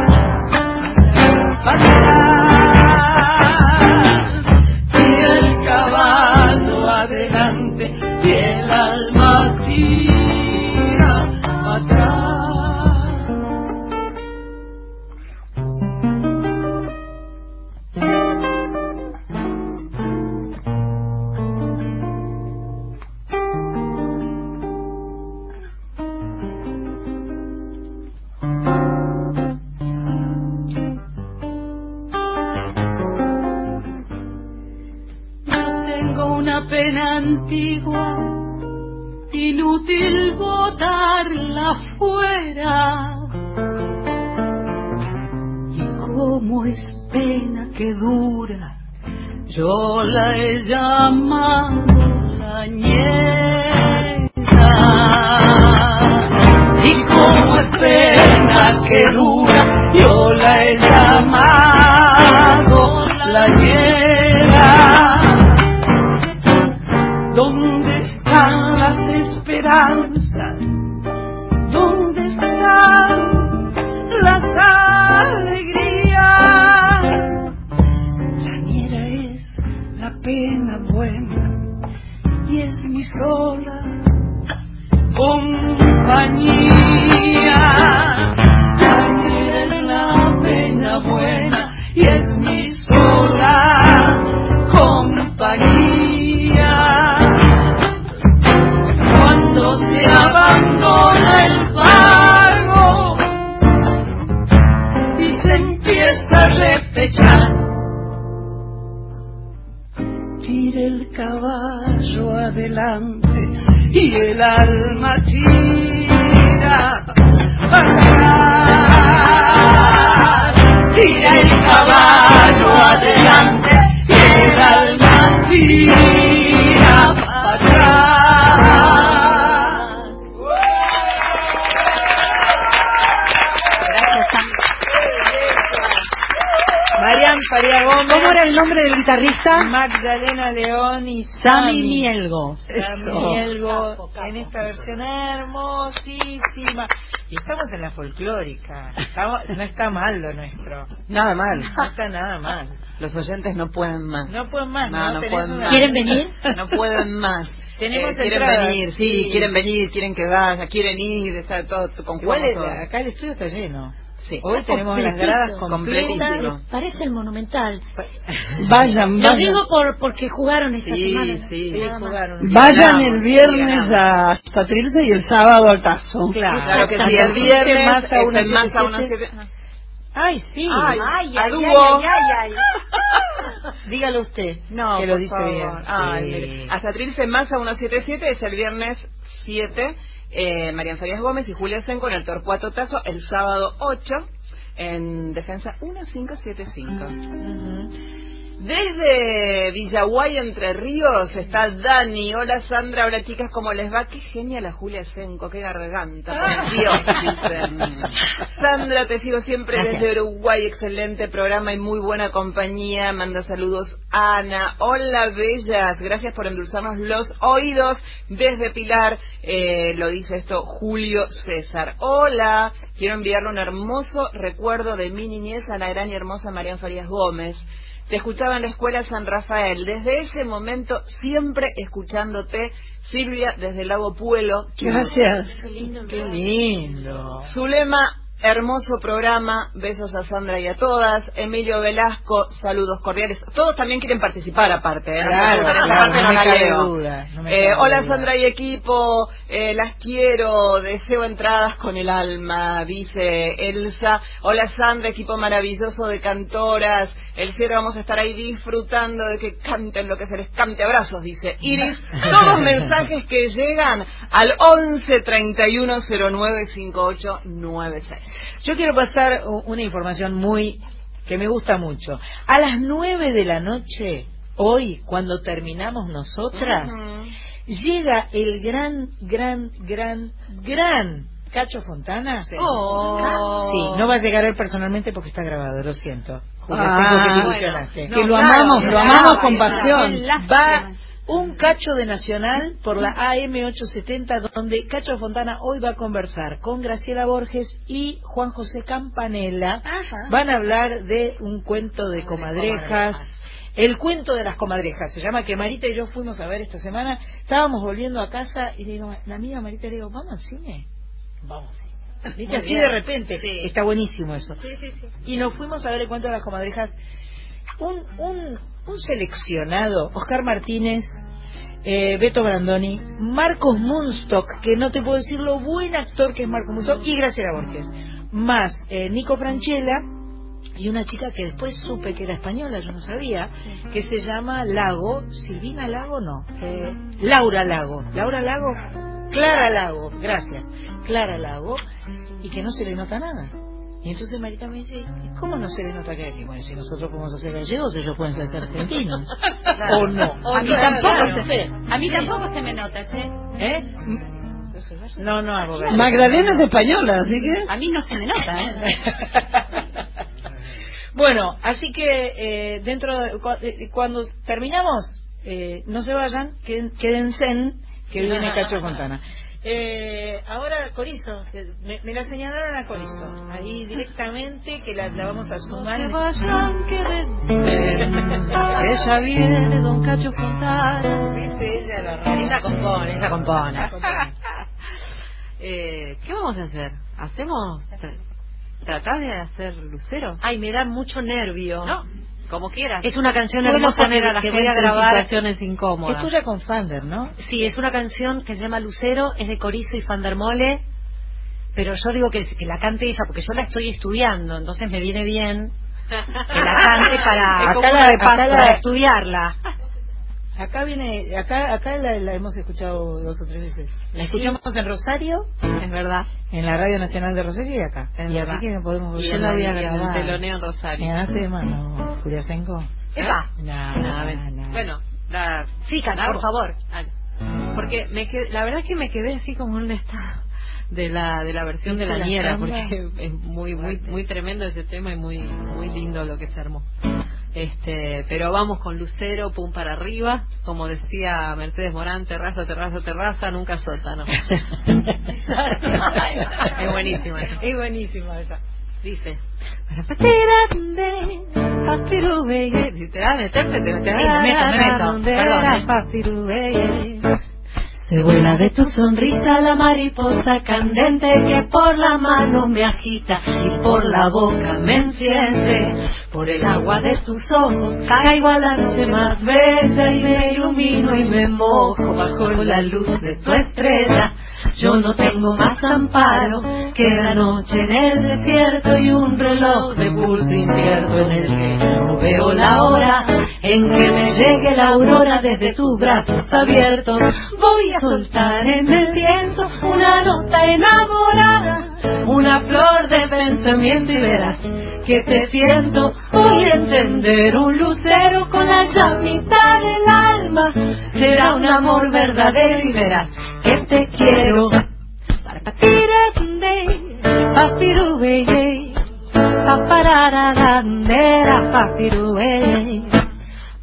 S10: Mielgo.
S1: En esta versión hermosísima. Y estamos en la folclórica. Estamos- no está mal lo nuestro.
S2: Nada mal.
S1: No está nada mal.
S2: Los oyentes no pueden más.
S1: No pueden más,
S2: No,
S1: ¿no?
S2: pueden
S1: una-
S2: más.
S10: ¿Quieren venir?
S2: No pueden más.
S1: Tenemos
S2: Eh, quieren
S1: entradas,
S2: venir, sí,
S1: sí.
S2: quieren venir, quieren que vaya, quieren ir, está todo con
S1: Igual acá el estudio está lleno.
S2: Sí.
S1: Hoy tenemos las gradas completas.
S3: Parece el monumental.
S4: Vayan,
S3: Lo
S4: vayan.
S3: digo por porque jugaron esta
S2: Sí,
S3: semana.
S2: sí.
S1: Sí, jugaron.
S4: Vayan
S2: Ganamos,
S4: el viernes
S2: sí,
S4: hasta Trilce y el sábado al Tazo.
S1: Claro.
S2: Claro que sí, el viernes
S1: Massa
S2: es el
S1: 177.
S2: Massa 17.
S1: Ay, sí.
S2: Ay,
S10: Ay,
S2: a
S10: ay, ay, ay, ay.
S1: Dígalo usted.
S2: No,
S1: que lo dice
S2: favor.
S1: bien.
S2: Ay,
S1: Sí.
S2: mire. Hasta Trilce Massa 177 es el viernes 7. Eh, Gómez y Julia Senco en el Torcuato Tazo el sábado 8 en Defensa 1575.
S1: Ujú.
S2: Desde Villaguay, Entre Ríos, está Dani. Hola Sandra, hola chicas, ¿cómo les va? Qué genial la Julia Senco, qué garganta, por Dios, dicen. Sandra, te sigo siempre desde Uruguay, excelente programa y muy buena compañía. Manda saludos Ana. Hola bellas, gracias por endulzarnos los oídos desde Pilar. Eh, lo dice esto Julio César. Hola, quiero enviarle un hermoso recuerdo de mi niñez a la gran y hermosa Marian Farías Gómez. Te escuchaba en la escuela San Rafael. Desde ese momento, siempre escuchándote, Silvia, desde el Lago Puelo.
S4: Gracias.
S3: Qué lindo
S1: Qué lindo.
S2: Zulema, hermoso programa. Besos a Sandra y a todas. Emilio Velasco, saludos cordiales. Todos también quieren participar aparte. ¿eh?
S1: Claro, claro,
S2: parte
S1: no
S2: no
S1: me
S2: la
S1: cabe
S2: leo.
S1: duda, no me
S2: Eh,
S1: cabe
S2: hola
S1: duda.
S2: Sandra y equipo, eh, las quiero, deseo entradas con el alma, dice Elsa. Hola Sandra, equipo maravilloso de cantoras. El cielo vamos a estar ahí disfrutando de que canten lo que se les cante. Abrazos, dice Iris. Todos mensajes que llegan al 11 31 09 58 96.
S1: Yo quiero pasar una información muy que me gusta mucho. A las nueve de la noche, hoy, cuando terminamos nosotras, llega el gran, gran, gran, gran Cacho Fontana.
S10: Oh.
S1: Sí, no va a llegar él personalmente porque está grabado, lo siento.
S4: Ah,
S1: sé que te
S4: bueno.
S1: ilusionaste.
S4: Que lo
S10: claro,
S4: amamos, lo amamos
S10: claro,
S4: con pasión.
S1: Va un cacho de Nacional por la AM870, donde Cacho Fontana hoy va a conversar con Graciela Borges y Juan José Campanella. Van a hablar de un cuento de comadrejas. El cuento de las comadrejas, se llama que Marita y yo fuimos a ver esta semana, estábamos volviendo a casa y le digo, la amiga Marita le digo, ¿vamos al cine? Vamos al cine. Viste, así de repente, está buenísimo eso. Y nos fuimos a ver el cuento de las comadrejas un, un, un seleccionado, Oscar Martínez, eh, Beto Brandoni, Marcos Munstock, que no te puedo decir lo buen actor que es Marcos Munstock, y Graciela Borges, más eh, Nico Franchella y una chica que después supe que era española, yo no sabía, que se llama Lago, Silvina Lago, no, eh, Laura Lago, Laura Lago, Clara Lago, gracias, Clara Lago, y que no se le nota nada. Y entonces Marita me dice, ¿y cómo no se le nota que aquí? Bueno, si nosotros podemos hacer gallegos, ellos pueden ser argentinos. ¿O no?
S10: A mí tampoco
S1: Claro.
S10: se A mí tampoco se me nota, ¿sí?
S1: ¿Eh? No, no hago gallegos.
S4: Magdalena es española, así que.
S10: A mí no se me nota, ¿eh?
S1: bueno, así que eh, dentro de, cua- eh, cuando terminamos, eh, no se vayan, queden- quédense en que viene Cacho Fontana. Eh, ahora Corizo, me, me la señalaron a Corizo, ahí directamente que la, la vamos a sumar.
S7: Que vayan, quédense. Ella viene, don Cacho Fontana.
S1: Viste, ella la radio.
S10: Ella compone, ella compone.
S7: Eh, ¿Qué vamos a hacer? ¿Hacemos? tra- ¿Tratás de hacer Lucero?
S10: Ay, me da mucho nervio.
S7: No, como quieras.
S10: Es una canción
S7: Podemos
S10: hermosa
S7: poner
S10: que,
S7: a la
S10: que
S7: gente
S10: voy a
S7: en
S10: grabar.
S7: situaciones incómodas.
S1: Es tuya con Fander, ¿no?
S10: Sí, es una canción que se llama Lucero, es de Corizo y Fandermole, pero yo digo que, que la cante ella porque yo la estoy estudiando, entonces me viene bien que la cante para,
S1: Acá la- acá
S10: para
S1: la-
S10: estudiarla.
S1: Acá viene, acá, acá la, la hemos escuchado dos o tres veces. La escuchamos en Rosario,
S10: Es verdad.
S1: en la Radio Nacional de Rosario y acá.
S10: Es
S1: y
S10: verdad.
S1: así que no podemos
S10: Y
S1: yo la voy a
S10: en el
S1: grabar.
S10: teloneo en Rosario.
S1: ¿Me ganaste de mano, Juliasenko?
S10: Epa. Ver,
S1: no, no.
S10: Bueno, la...
S4: Sí,
S10: Vamos.
S4: por favor.
S10: Porque me qued- la verdad es que me quedé así como un estado de la de la versión de
S1: ¿Viste
S10: la
S1: samba?
S10: porque es muy muy muy tremendo ese tema y muy muy lindo lo que se armó este pero vamos con Lucero pum para arriba como decía Mercedes Morán terraza terraza terraza nunca sótano es buenísima esa.
S1: Es buenísima esa.
S10: dice si te da a meterte te metes
S1: Sí, me meto, me meto. Perdón.
S6: Se vuela de tu sonrisa la mariposa candente que por la mano me agita y por la boca me enciende. Por el agua de tus ojos caigo a la noche más bella y me ilumino y me mojo bajo la luz de tu estrella. Yo no tengo más amparo que la noche en el desierto y un reloj de pulso incierto en el que no veo la hora en que me llegue la aurora desde tus brazos abiertos. Voy a soltar en el viento una nota enamorada, una flor de pensamiento y verás que te siento. Voy a encender un lucero con la llamita del alma. Será un amor verdadero y verás que te quiero. Papirubeye, paparararandera, papirubeye.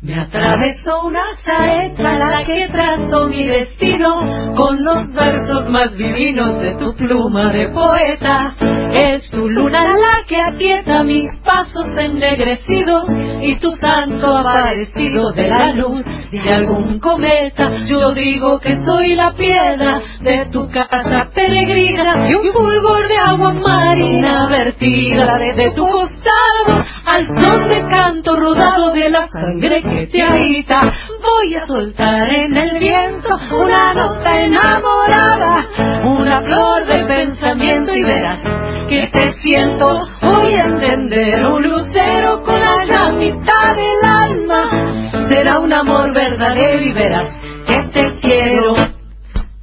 S6: Me atravesó una saeta la que trazó mi destino con los versos más divinos de tu pluma de poeta. Es tu luna la que aquieta mis pasos ennegrecidos y tu santo aparecido de la luz de algún cometa. Yo digo que soy la piedra de tu casa peregrina y un fulgor de agua marina vertida desde tu costado al son de canto rodado de la sangre que Voy a soltar en el viento una nota enamorada, una flor de pensamiento y verás que te siento. Voy a encender un lucero con la llamita del alma. Será un amor verdadero y verás que te quiero.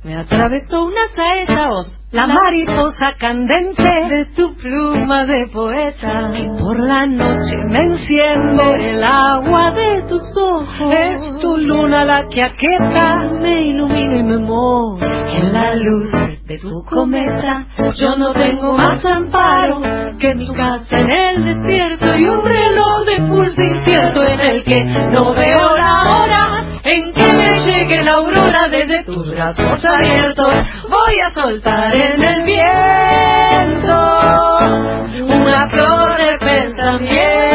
S6: Me atravesó una saeta voz, la mariposa candente de tu pluma de poeta. Por la noche me enciende el agua de tus ojos. Es tu luna la que aquieta, me ilumina y me mojo en la luz de tu cometa. Yo no tengo más amparo que mi casa en el desierto y un reloj de pulso incierto en el que no veo la hora en que me llegue la aurora desde tus brazos abiertos. Voy a soltar en el viento una flor de pensamiento.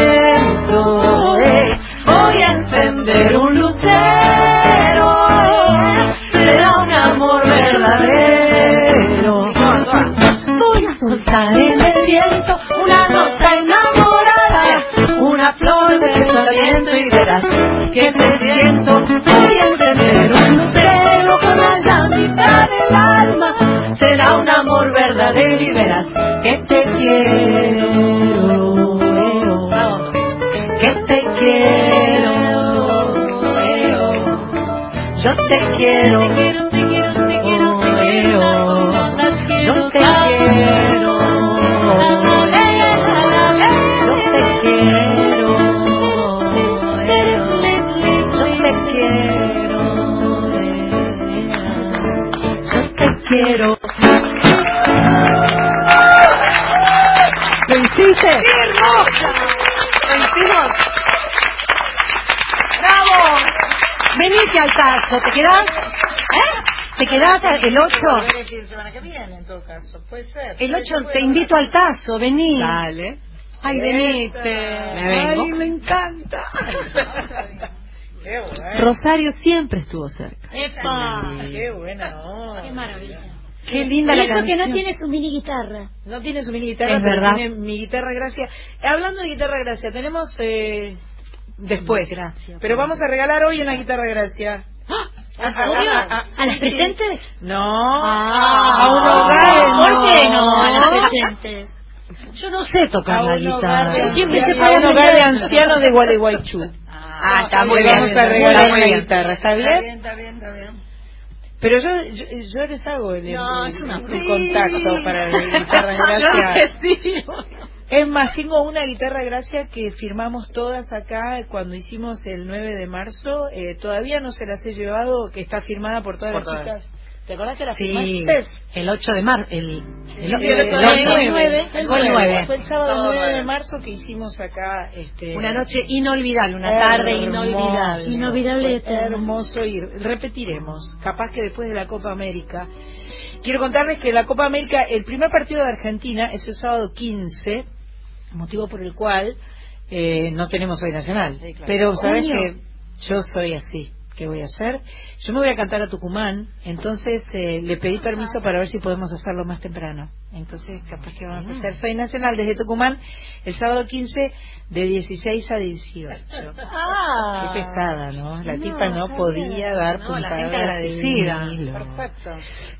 S6: Voy a encender un lucero. Será un amor verdadero. Voy a soltar en el viento una nota de pensamiento y verás que te siento. A encender un lucero con la llamita del alma. Será un amor verdadero y verás que te quiero. Que te quiero. Yo te quiero. Quiero. ¿Lo hiciste? ¡Qué hermosa! ¿Lo hicimos? ¡Bravo! Venite al caso, ¿te quedás? ¿Eh? ¿Te quedás el 8?
S1: La semana que viene, en todo caso. Puede ser.
S6: El 8 te invito al tazo, vení.
S10: dale
S6: Ay, venite.
S10: Me vengo.
S6: Ay, me encanta.
S1: Qué bueno.
S10: Rosario siempre estuvo cerca
S6: Epa.
S1: Qué buena onda.
S3: Qué maravilla.
S10: Qué linda
S3: Y
S10: la
S3: eso que
S10: canción
S3: no tiene su mini guitarra.
S1: No tiene su mini guitarra,
S10: Es
S1: pero
S10: verdad.
S1: tiene mi guitarra gracia. Hablando de guitarra gracia, tenemos eh, después.
S10: Gracias.
S1: Pero vamos a regalar hoy una guitarra gracia.
S3: ¿En serio? ¿A las presentes?
S1: No,
S3: Ah,
S1: a un hogar.
S3: ¿Por qué no? A las
S1: no?
S3: presentes.
S10: yo no sé tocar
S1: A
S10: la
S1: un
S10: guitarra
S3: Yo siempre
S1: a
S3: sé
S1: un
S3: para
S1: hogar de ancianos de Gualeguaychú. Ah, está muy bien. Vamos a regalar una guitarra, ¿está bien?
S7: Está bien, está bien, está bien.
S1: Pero yo, yo, yo les hago el,
S10: No,
S1: el-
S10: es una
S1: el contacto para la guitarra gracia. Es más, tengo una guitarra gracia que firmamos todas acá cuando hicimos el 9 de marzo. Eh, todavía no se las he llevado, que está firmada por todas
S2: Por
S1: las
S2: todas.
S1: chicas. ¿Te acordás que la
S10: Sí,
S1: firmaste?
S10: el 8 de marzo, el, el,
S1: El,
S10: el,
S1: el,
S10: el
S1: 9,
S10: fue el 9.
S1: Fue el sábado
S2: Sábado
S1: 9 de marzo que hicimos acá. Este,
S10: Una noche inolvidable, una tarde inolvidable.
S3: Inolvidable
S1: hermoso y repetiremos. Capaz que después de la Copa América. Quiero contarles que la Copa América, el primer partido de Argentina es el sábado 15, motivo por el cual eh, no tenemos hoy nacional.
S2: Sí, claro.
S1: Pero sabes que yo soy así. ¿Qué voy a hacer? Yo me voy a cantar a Tucumán, entonces eh, le pedí permiso para ver si podemos hacerlo más temprano. Entonces, capaz que vamos a hacer Soy Nacional desde Tucumán el sábado 15 de 16 a 18.
S10: Ah,
S1: Qué pesada, ¿no? La
S10: No,
S1: tipa no podía
S10: bien.
S1: dar
S10: No, la gente
S1: de
S10: agradecida. Perfecto.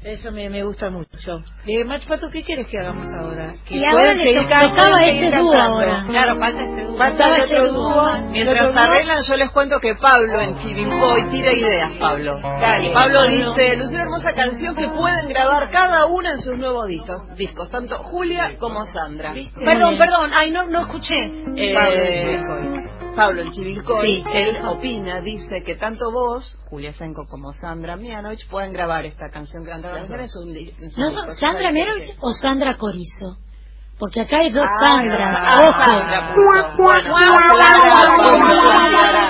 S1: Eso me, me gusta mucho. Eh, Mach Pato, ¿qué quieres que hagamos ahora? Que
S3: Y ahora le tocaba este dúo ahora.
S10: Claro, falta este dúo.
S1: Falta el otro
S3: este
S1: dúo.
S2: Mientras arreglan, yo les cuento que Pablo en Chivilcoy tira ideas, Pablo.
S1: Dale.
S2: Pablo dice, Lucía, hermosa canción que pueden grabar cada una en sus nuevos discos, discos tanto Julia como Sandra.
S1: ¿Viste?
S10: Perdón, perdón, ay, no, no escuché.
S2: Eh,
S1: Pablo Chivilcoy.
S2: Pablo en Chivilcoy,
S10: Sí.
S2: él opina, dice que tanto vos, Julia Senko, como Sandra Mianovich pueden grabar esta canción que cantaron en su, en su
S3: No,
S2: disco.
S3: no, ¿Sandra Merovich o Sandra Corizo? Porque acá hay dos
S2: Ah,
S3: Sandras.
S2: ah,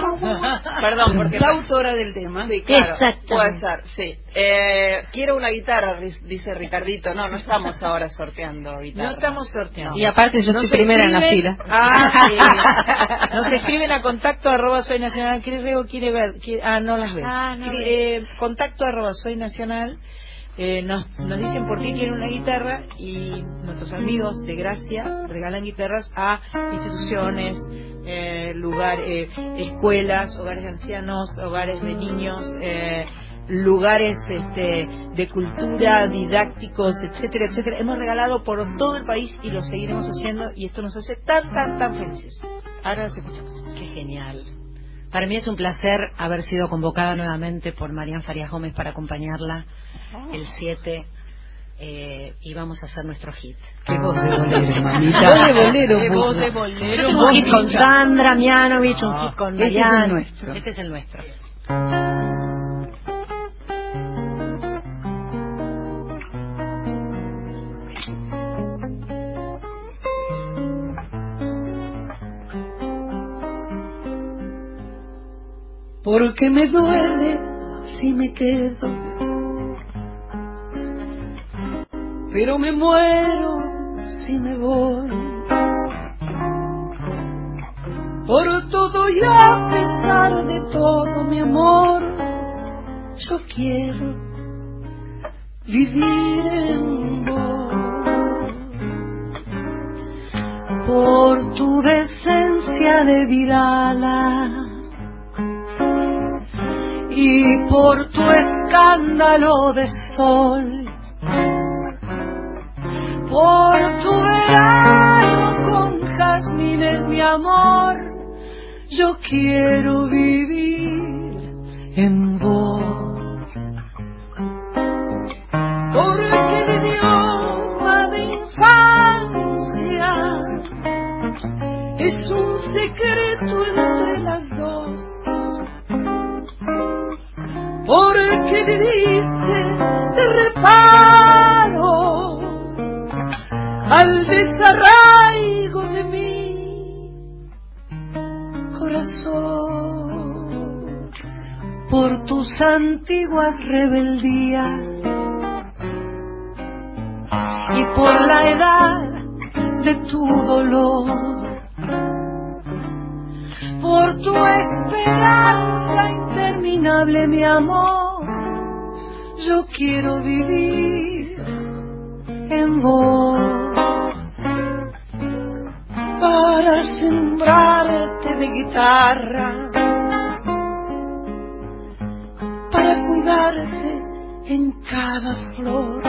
S3: Ojo.
S2: Perdón, porque
S7: La autora del tema.
S2: Sí, claro, puede ser, sí. Eh, quiero una guitarra, dice Ricardito. No, no estamos ahora sorteando guitarra.
S1: No estamos sorteando.
S10: Y aparte yo
S1: Nos
S10: estoy primera en la fila.
S1: Ah, sí. Nos escriben a contacto arroba soy nacional. ¿Quiere ver o quiere ver? Quiere- Ah, no las ves.
S3: Ah, no
S1: eh, contacto arroba soy nacional. Eh, nos, nos dicen por qué quieren una guitarra y nuestros amigos de Gracia regalan guitarras a instituciones, eh, lugar, eh, escuelas, hogares de ancianos, hogares de niños, eh, lugares este, de cultura, didácticos, etcétera, etcétera. Hemos regalado por todo el país y lo seguiremos haciendo y esto nos hace tan, tan, tan felices. Ahora las escuchamos.
S10: Qué genial. Para mí es un placer haber sido convocada nuevamente por Marian Farías Gómez para acompañarla el 7 eh, y vamos a hacer nuestro hit.
S1: Qué voz de bolero, hermanita. Voz de bolero,
S7: Qué voz de bolero.
S10: Yo tengo un hit con Sandra Mianovich, un
S1: Ah,
S10: hit con
S7: este es el nuestro.
S10: Este es el nuestro.
S7: Porque me duele si me quedo. Pero me muero si me voy. Por todo y a pesar de todo, mi amor, yo quiero vivir en vos. Por tu decencia de virala y por tu escándalo de sol, por tu verano con jazmines, mi amor, yo quiero vivir en vos. Porque el idioma de infancia es un secreto entre las dos porque le diste reparo al desarraigo de mi corazón por tus antiguas rebeldías y por la edad de tu dolor por tu esperanza interminable, mi amor. Yo quiero vivir en vos. Para sembrarte de guitarra, para cuidarte en cada flor.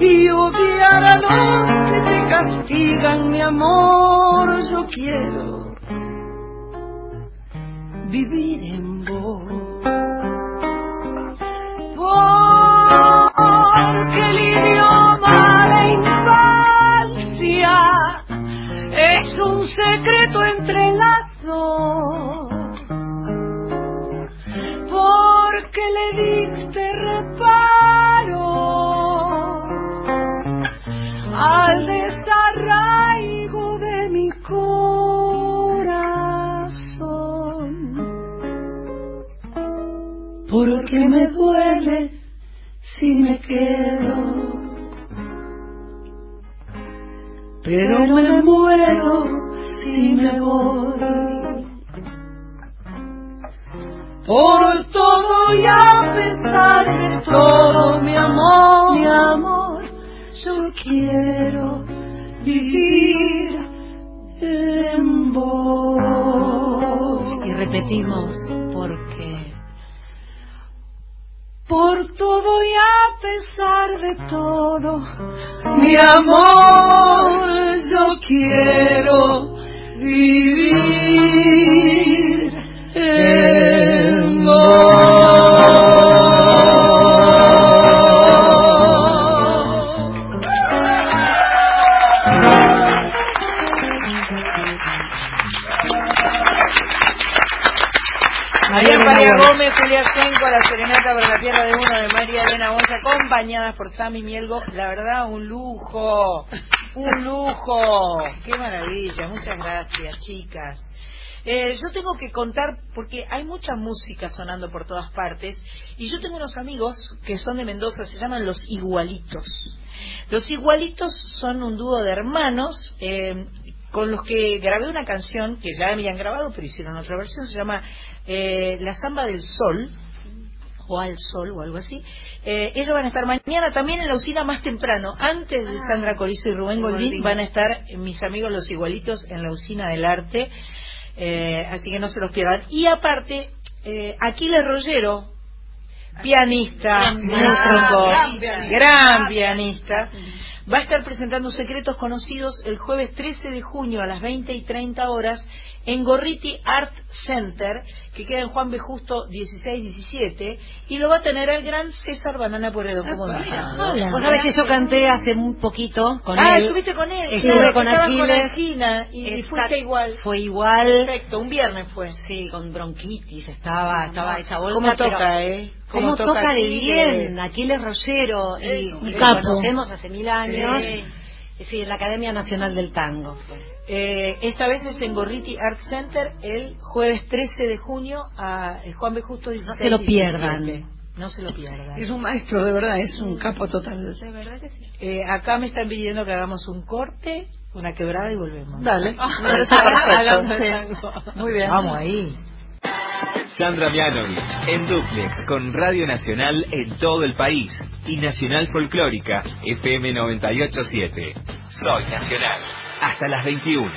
S7: Y odiar a los que te castigan mi amor, yo quiero
S4: vivir en vos.
S7: Quiero vivir en vos.
S10: Y repetimos, porque
S7: por todo y a pesar de todo, mi amor, yo quiero
S1: acompañadas por Sammy Mielgo. La verdad, un lujo, un lujo. Qué maravilla, muchas gracias, chicas. Eh, yo tengo que contar, porque hay mucha música sonando por todas partes, y yo tengo unos amigos que son de Mendoza, se llaman Los Igualitos. Los Igualitos son un dúo de hermanos eh, con los que grabé una canción que ya habían grabado, pero hicieron otra versión, se llama eh, La Zamba del Sol, o al sol o algo así. Eh, ellos van a estar mañana también en la usina más temprano. Antes de Sandra Corizo y Rubén Goldín van a estar mis amigos los igualitos en la usina del arte. Eh, así que no se los pierdan. Y aparte, eh, Aquiles Rollero, pianista,
S7: Gran
S1: músico,
S7: gran pianista.
S1: gran pianista, va a estar presentando Secretos Conocidos el jueves 13 de junio a las 20 y 30 horas en Gorriti Art Center, que queda en Juan B. Justo 1617, y lo va a tener el gran César Banana Puedo. ¿Cómo
S10: Hola. Vos sabés que yo canté hace un poquito con
S1: ah,
S10: él.
S1: estuviste con él,
S10: Estuve
S1: claro,
S10: con Aquiles.
S1: y, y fuiste igual.
S10: Fue igual.
S1: Perfecto, un viernes fue.
S10: Sí, con bronquitis, estaba, estaba hecha bolsa.
S1: ¿Cómo
S10: pero-
S1: toca, eh?
S10: ¿Cómo, toca, de
S1: Aquiles?
S10: bien? Aquiles Rollero. Y, y
S1: eso.
S10: lo conocemos hace mil años.
S1: Sí.
S10: Sí, en la Academia Nacional del Tango.
S1: Eh, esta vez es en Gorriti Art Center el jueves 13 de junio a eh, Juan B. Justo 16.
S10: se lo pierdan.
S1: 17. No se lo pierdan.
S4: Es un maestro, de verdad, es un capo total.
S1: De verdad que sí. Eh, acá me están pidiendo que hagamos un corte, una quebrada y volvemos.
S2: Dale.
S1: Ah.
S2: Muy bien.
S1: Vamos ahí.
S11: Sandra Mianovich en Duplex con Radio Nacional en todo el país y Nacional Folclórica FM 987. Soy Nacional. Hasta las 21.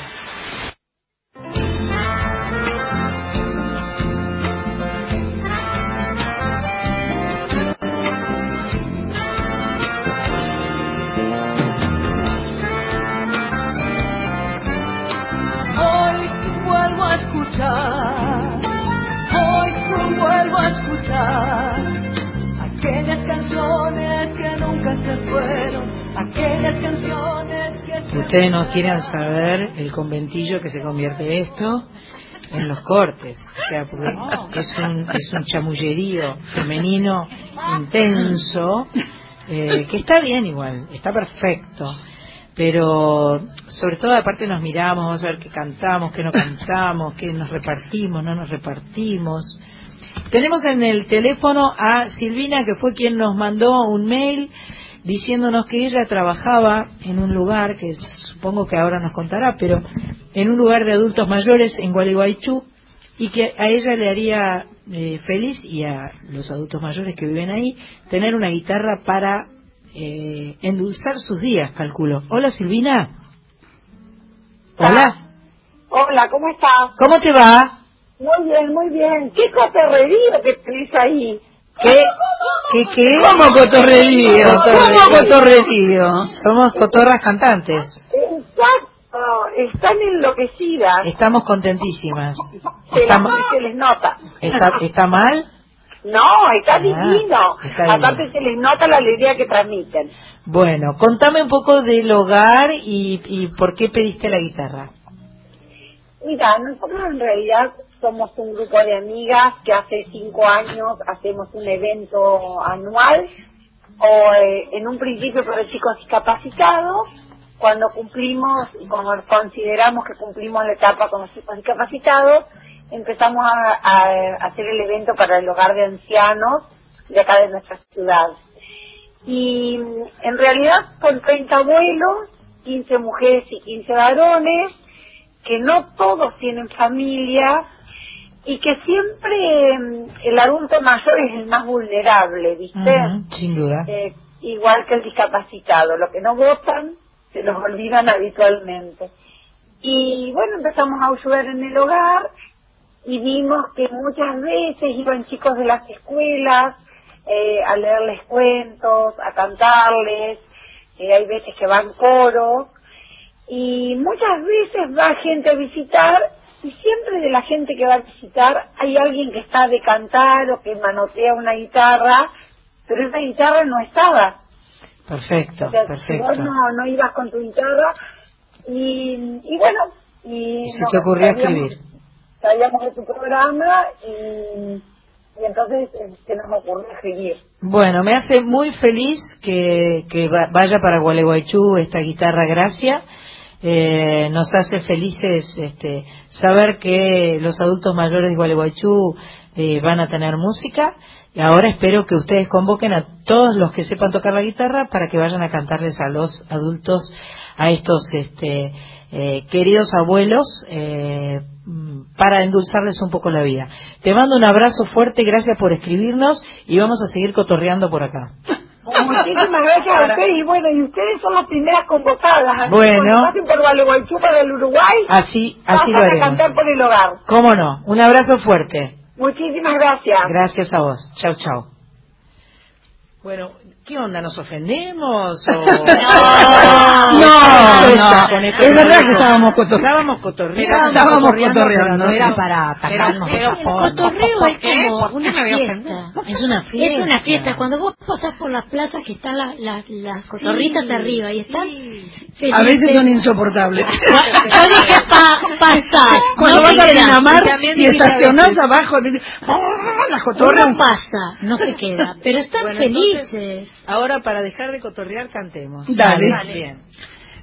S7: Hoy vuelvo a escuchar, hoy vuelvo a escuchar aquellas canciones que nunca se fueron, aquellas canciones
S1: Ustedes no quieran saber el conventillo que se convierte esto en los cortes. O sea, porque es un, es un chamullerío femenino intenso, eh, que está bien igual, está perfecto. Pero sobre todo aparte nos miramos, vamos a ver qué cantamos, qué no cantamos, qué nos repartimos, no nos repartimos. Tenemos en el teléfono a Silvina, que fue quien nos mandó un mail diciéndonos que ella trabajaba en un lugar, que supongo que ahora nos contará, pero en un lugar de adultos mayores en Gualeguaychú, y que a ella le haría eh, feliz, y a los adultos mayores que viven ahí, tener una guitarra para eh, endulzar sus días, calculo. Hola Silvina. Hola.
S12: Hola, ¿cómo estás?
S1: ¿Cómo te va?
S12: Muy bien, muy bien. ¿Qué cotorrerío que tenés ahí?
S1: ¿Qué? ¿Qué qué?
S4: ¿Cómo cotorrerío? ¿Cómo cotorrerío?
S1: Somos cotorras cantantes.
S12: Exacto, están enloquecidas.
S1: Estamos contentísimas.
S12: Se, las- se les nota.
S1: está, está mal?
S12: No, está
S1: Ah,
S12: divino.
S1: está
S12: Aparte se les nota la alegría que transmiten.
S1: Bueno, contame un poco del hogar y, y por qué pediste la guitarra.
S12: Mira, nosotros en realidad somos un grupo de amigas que hace cinco años hacemos un evento anual o eh, en un principio para chicos discapacitados. Cuando cumplimos como consideramos que cumplimos la etapa con los chicos discapacitados, empezamos a, a hacer el evento para el hogar de ancianos de acá de nuestra ciudad. Y en realidad son 30 abuelos, 15 mujeres y 15 varones, que no todos tienen familia y que siempre mm, el adulto mayor es el más vulnerable, ¿viste?
S1: Ujú, sin duda.
S12: Eh, igual que el discapacitado. Lo que no votan se los olvidan habitualmente. Y bueno, empezamos a ayudar en el hogar y vimos que muchas veces iban chicos de las escuelas eh, a leerles cuentos, a cantarles, eh, hay veces que van coros y muchas veces va gente a visitar y siempre de la gente que va a visitar hay alguien que está de cantar o que manotea una guitarra, pero esa guitarra no estaba.
S1: Perfecto,
S12: O sea, si
S1: perfecto.
S12: vos no, no ibas con tu guitarra y, y bueno, y,
S1: Y se te ocurrió
S12: sabíamos-
S1: escribir.
S12: Sabíamos de tu programa y, y entonces se nos ocurrió escribir.
S1: Bueno, me hace muy feliz que, que va- vaya para Gualeguaychú esta guitarra Gracia. Eh, nos hace felices este, saber que los adultos mayores de Gualeguaychú eh, van a tener música. Y ahora espero que ustedes convoquen a todos los que sepan tocar la guitarra para que vayan a cantarles a los adultos, a estos este, eh, queridos abuelos, eh, para endulzarles un poco la vida. Te mando un abrazo fuerte, gracias por escribirnos y vamos a seguir cotorreando por acá.
S12: Muchísimas gracias a ustedes y bueno, y ustedes son las primeras convocadas.
S1: Bueno.
S12: Pasen por Gualeguaychú para el Uruguay,
S1: Así, así lo
S12: pasan a
S1: haremos.
S12: cantar por el hogar.
S1: ¿Cómo no? Un abrazo fuerte.
S12: Muchísimas gracias.
S1: Gracias a vos. Chau, chau. Bueno, ¿qué onda? ¿Nos ofendemos? O...
S4: No, no.
S1: Con esto
S4: Es verdad que estábamos cotorreando.
S1: Estábamos cotorreando.
S4: Estábamos
S1: cotorreando, no era
S4: No.
S1: para atacarnos.
S10: Pero-
S1: de
S3: El cotorreo es como
S10: ¿Por qué
S3: una fiesta.
S1: Es una fiesta.
S3: Es una fiesta. Cuando vos pasás por las plazas que están las, las, las cotorritas arriba y están.
S4: A veces son insoportables.
S3: Yo dije pa, pasar.
S4: Cuando
S3: no
S4: vas a
S1: también
S4: y estacionás abajo, ¡oh! las cotorras.
S3: Uno pasa, no se queda. Pero están
S1: Bueno,
S3: felices.
S1: Ahora para dejar de cotorrear cantemos.
S4: Dale.
S1: Bien.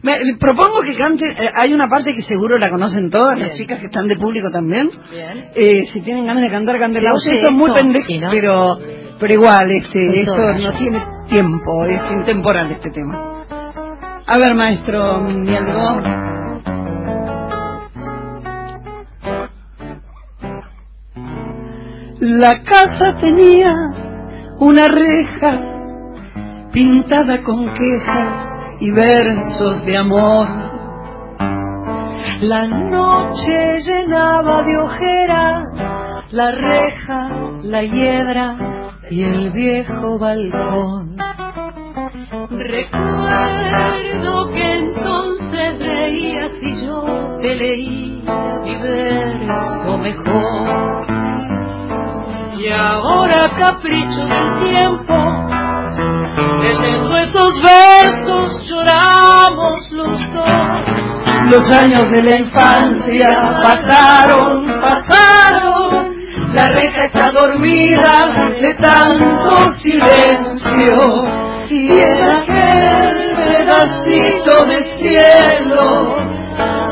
S4: Me, propongo que cante, eh, hay una parte que seguro la conocen todas, las
S1: Bien.
S4: chicas que están de público también.
S1: Bien.
S4: Eh, si tienen ganas de cantar, canten. Ustedes
S1: sí,
S4: son muy
S1: no,
S4: pendejos,
S1: sí, ¿no?
S4: pero, pero igual, este,
S1: Eso,
S4: esto no tiene tiempo, es intemporal este tema. A ver, maestro Mielgo. La casa tenía una reja pintada con quejas y versos de amor.
S7: La noche llenaba de ojeras la reja, la hiedra y el viejo balcón. Recuerdo que entonces reías y yo te leía mi verso mejor. Y ahora capricho del tiempo, leyendo esos versos lloramos los dos.
S4: Los años de la infancia pasaron, pasaron. La reja está dormida de tanto silencio. Y en aquel pedacito de cielo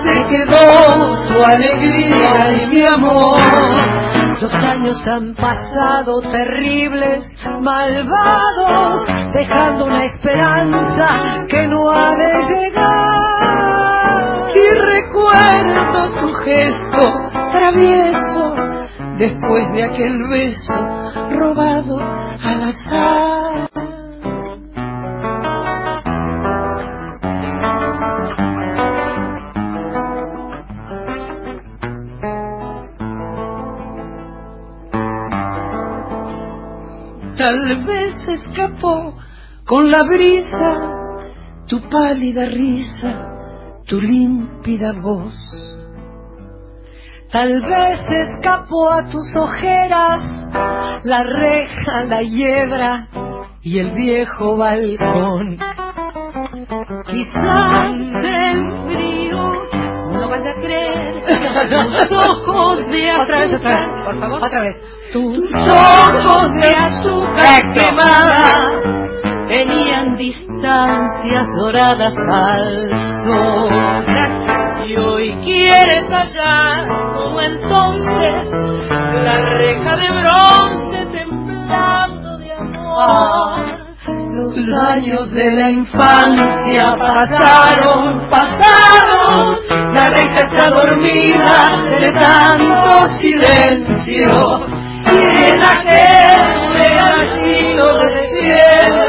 S4: se quedó tu alegría y mi amor.
S7: Los años han pasado terribles, malvados, dejando una esperanza que no ha de llegar.
S4: Y recuerdo tu gesto travieso después de aquel beso robado al azar. Tal vez escapó con la brisa tu pálida risa
S7: tu límpida voz. Tal vez escapó a tus ojeras la reja, la hiedra y el viejo balcón. Quizás el frío no vaya a creer tus ojos de azúcar.
S1: Otra vez, otra vez, por favor. Otra vez.
S7: Tus ojos de azúcar quemada tenían distancias doradas al sol. Y hoy quieres hallar, como entonces, la reja de bronce temblando de amor. Los años de la infancia pasaron, pasaron, la reja está dormida de tanto silencio. Y en aquel pedacito del cielo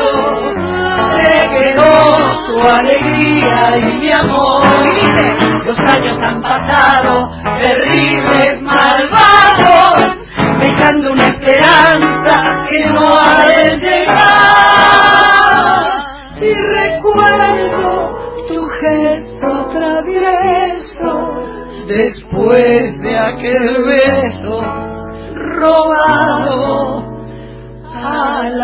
S7: se quedó tu alegría y mi amor. Los años han pasado, terribles, malvados, dejando una esperanza que no ha de llegar. Y recuerdo tu gesto travieso después de aquel beso robado al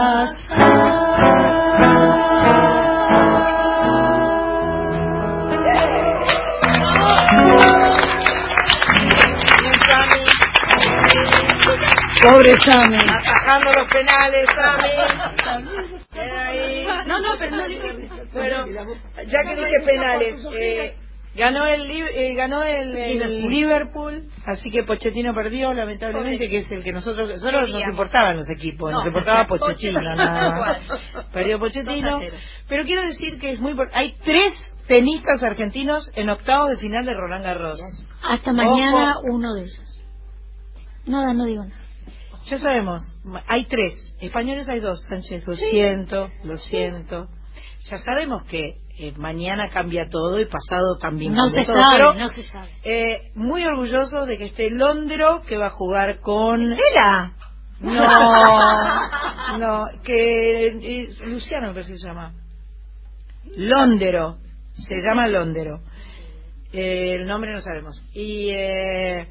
S1: Pobre Sammy.
S2: Atajando los penales, Sammy.
S1: No, no, pero no Bueno, ya que dije penales, eh, ganó el eh, ganó el, el Liverpool, así que Pochettino perdió, lamentablemente, que es el que nosotros, nosotros nos importaban los equipos, nos
S10: No.
S1: importaba Pochettino, nada. Perdió Pochettino, pero quiero decir que es muy hay tres tenistas argentinos en octavos de final de Roland Garros.
S3: Hasta mañana
S1: Ojo.
S3: uno de ellos. Nada, no digo nada.
S1: Ya sabemos, hay tres. Españoles hay dos, Sánchez. Lo siento, lo siento. Ya sabemos que eh, mañana cambia todo y pasado también
S3: No
S1: cambia
S3: se
S1: todo,
S3: sabe,
S1: pero,
S3: no se sabe.
S1: eh, muy orgulloso de que esté Londro, que va a jugar con...
S10: Estela.
S1: No, no, que eh, Luciano parece que se llama. Londero, se llama Londero. El nombre no sabemos. Y eh,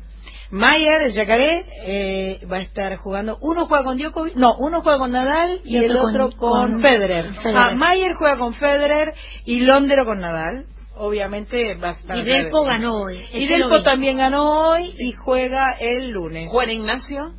S1: Mayer, el Yacaré, eh, va a estar jugando. Uno juega con Djokovic, no, uno juega con Nadal y,
S3: Y
S1: el
S3: otro con-
S1: Federer.
S3: Federer.
S1: Ah, Mayer juega con Federer y Londero con Nadal. Obviamente va a estar.
S3: Y Delpo ganó hoy.
S1: Y Delpo también ganó hoy y juega el lunes.
S2: Juan Ignacio,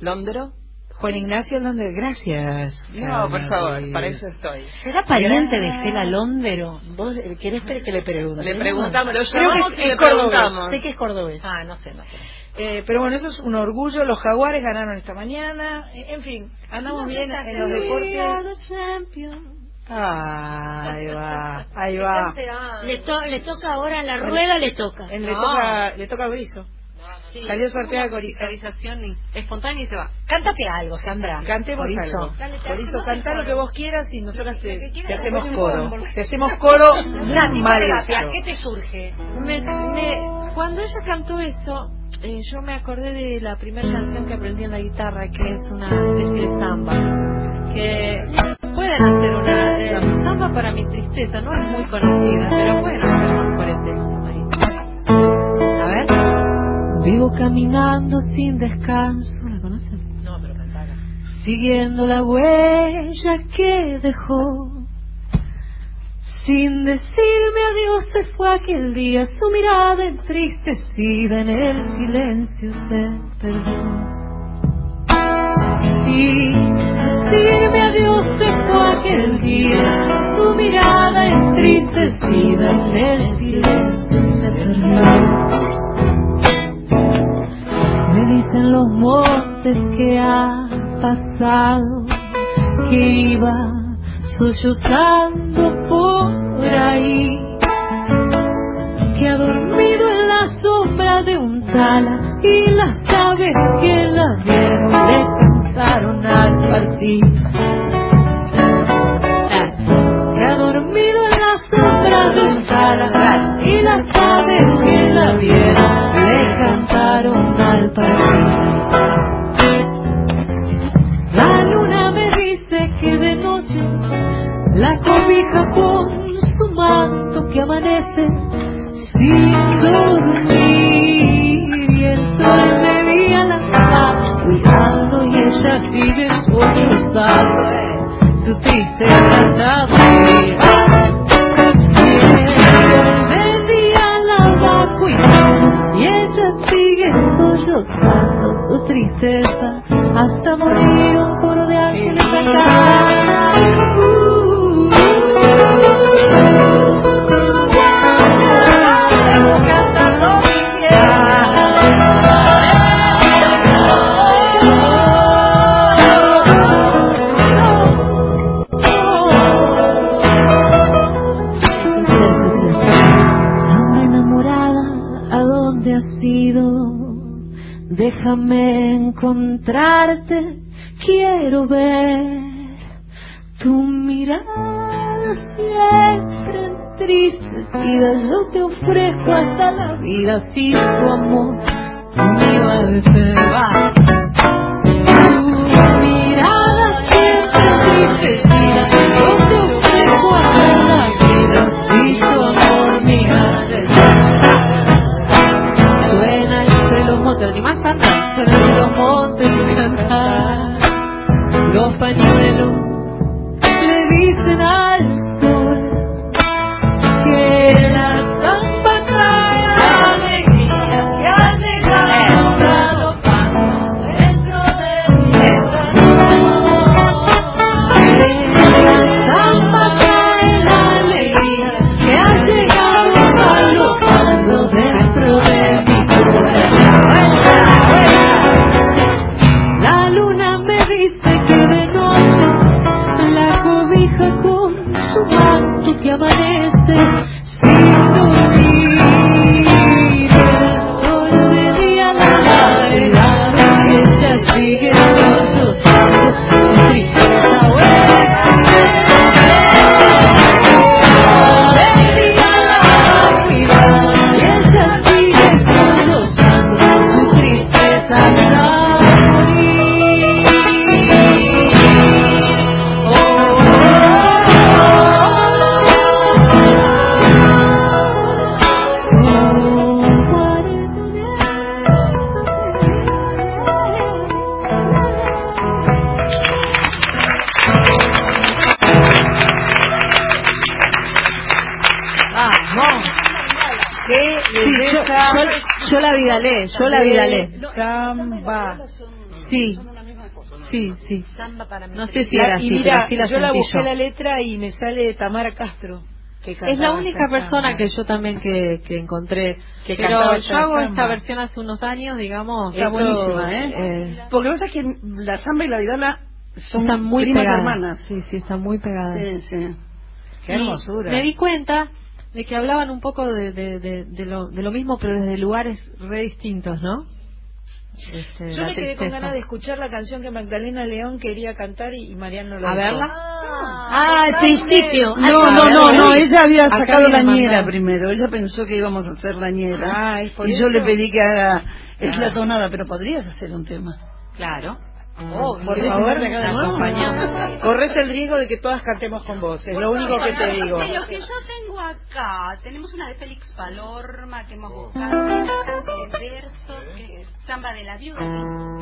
S2: Londero.
S1: Juan Ignacio Londero, gracias.
S2: No, por favor,
S1: Cari.
S2: para eso estoy.
S10: ¿Será pariente de Estela Londero? ¿Vos eh, querés que le pregunte?
S2: Le preguntamos, lo llamamos
S1: es
S2: y le
S1: cordobés.
S2: preguntamos.
S1: Sé que es cordobés.
S10: Ah, no sé, no sé.
S1: Eh, pero bueno, eso es un orgullo. Los jaguares ganaron esta mañana. Eh, En fin, andamos bien en los deportes. Ahí va, ahí va.
S3: Le, to- le toca ahora la rueda, le toca.
S1: Le
S10: No.
S1: toca, le toca a Salió sorteada de Corizo.
S10: Espontánea y se va. Cántate algo, Sandra.
S1: Cantemos
S10: Corizo.
S1: algo. Corizo, cantá lo que vos quieras y nosotros te, te hacemos coro. Te hacemos coro
S10: Nati,
S1: mal hecho.
S10: ¿qué te surge?
S6: Me- me- cuando ella cantó esto, eh, yo me acordé de la primera canción que aprendí en la guitarra, que es una especie de samba. Que pueden hacer una eh, samba para mi tristeza, no es muy conocida, pero bueno, vamos por el texto. Vivo caminando sin descanso, ¿la conocen?
S10: No, pero cantala.
S6: siguiendo la huella que dejó. Sin decirme adiós se fue aquel día, su mirada entristecida en el silencio se perdió. Sin decirme adiós se fue aquel día, su mirada entristecida en el silencio se perdió. Dicen los montes que ha pasado, que iba sollozando por ahí, que ha dormido en la sombra de un tala y las aves que la vieron le cantaron al partir. Que ha dormido en la sombra de un tala y las aves que la vieron le al partir. La luna me dice que de noche la cobija con su manto que amanece sin dormir y el sol me veía la cuidando y ella sigue sollozando eh, su triste tratado sollozando su tristeza hasta morir un coro de ángeles Samba Déjame encontrarte, quiero ver tu mirada siempre entristecida. Yo te ofrezco hasta la vida si tu amor me iba a. Tu mirada siempre entristecida. Yo te ofrezco hasta la vida Los pañuelos le yo la vidalé.
S1: Samba.
S6: Sí, sí, sí. No sé si
S1: La-
S6: era así,
S1: mira,
S6: pero sí la
S1: yo la busqué
S6: yo.
S1: la letra y me sale Tamara Castro. que
S6: Es la única persona
S1: samba.
S6: que yo también que, que encontré.
S1: Que
S6: pero yo hago
S1: samba.
S6: esta versión hace unos años, digamos.
S4: Está
S6: esto,
S4: buenísima, ¿eh?
S6: eh,
S4: Porque pasa que la samba y la vidala son
S6: están muy
S4: primas
S6: pegadas.
S4: hermanas.
S6: Sí, sí, están muy pegadas.
S4: Sí, sí.
S1: Qué hermosura.
S6: Me di cuenta de que hablaban un poco de, de, de, de lo, de lo mismo, pero desde lugares re distintos, ¿no? Este,
S1: Yo
S6: la
S1: me quedé con ganas de escuchar la canción que Magdalena León quería cantar y, y Mariano lo
S6: A verla.
S3: Ah, al principio.
S4: No, no, no, no, ella había
S6: Acá
S4: sacado la ñera primero. Ella pensó que íbamos a hacer la ñera.
S1: Ah, ¿es por
S4: y yo
S1: eso?
S4: le pedí que haga. Es
S1: Ah.
S4: la tonada, pero podrías hacer un tema.
S6: Claro.
S1: Oh, por
S4: ¿Querés
S1: favor, acompañamos. Corres el riesgo de que todas cantemos con vos, es lo único que te digo.
S13: De lo que yo tengo acá, tenemos una de Félix Palorma que hemos buscado, de verso, que es samba de la viuda.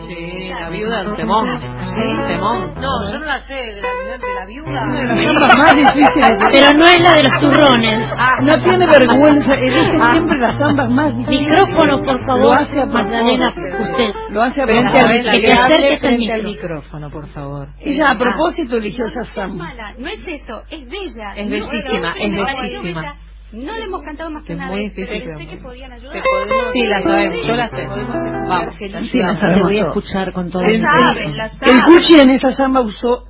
S6: Sí, la viuda, temón.
S1: ¿Sí?
S6: Temón.
S10: No, yo no la sé, de la, viuda- de la viuda.
S4: Más difíciles.
S3: Pero no es la de los turrones.
S4: No tiene vergüenza, elige siempre las zambas más difíciles.
S3: Micrófono, por
S4: Lo
S3: favor,
S4: hace a
S3: Magdalena, usted.
S4: Lo hace a
S1: Frente al,
S3: que se acerque micro.
S1: micrófono, por favor.
S4: Ella a propósito eligió esa
S13: No es
S4: samba.
S13: mala, no es eso, es bella.
S6: Es bellísima,
S13: no,
S6: es bellísima.
S13: bella. No le hemos cantado más que
S6: Es
S13: una
S6: muy
S13: vez, pero
S6: difícil,
S13: pensé que podían ayudar.
S6: Sí, la sabemos, yo la sé. Vamos.
S4: Sí, la
S3: Te voy a escuchar con todo
S4: El,
S3: el
S4: el, el Cuchi en esa samba usó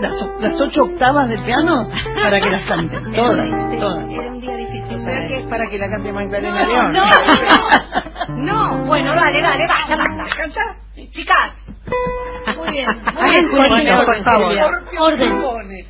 S4: las, las ocho octavas del piano para que las cante. Todas,
S13: Era
S4: todas.
S1: Que es para que la cante Magdalena
S13: No,
S1: León.
S13: no, no. Bueno, dale, dale, basta, basta.
S1: ¿Canta?
S13: Chicas,
S1: Muy bien. Muy bien,
S3: por favor. Orden.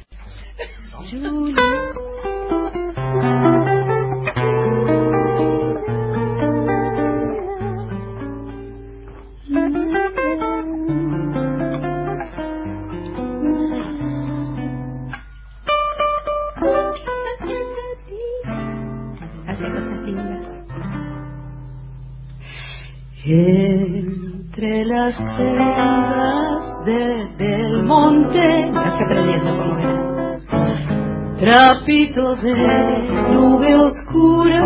S7: Entre las sendas de- del monte,
S14: Estás aprendiendo como verás.
S7: trapito de nube oscura,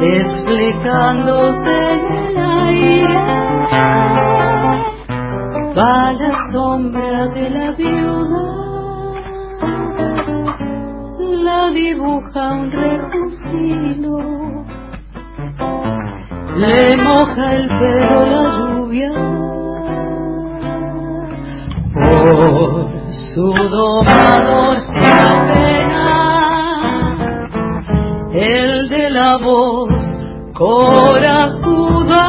S7: desplegándose en el aire, va la sombra de la viuda, la dibuja un recucilo, le moja el pelo la lluvia por su domador sin pena, el de la voz corajuda,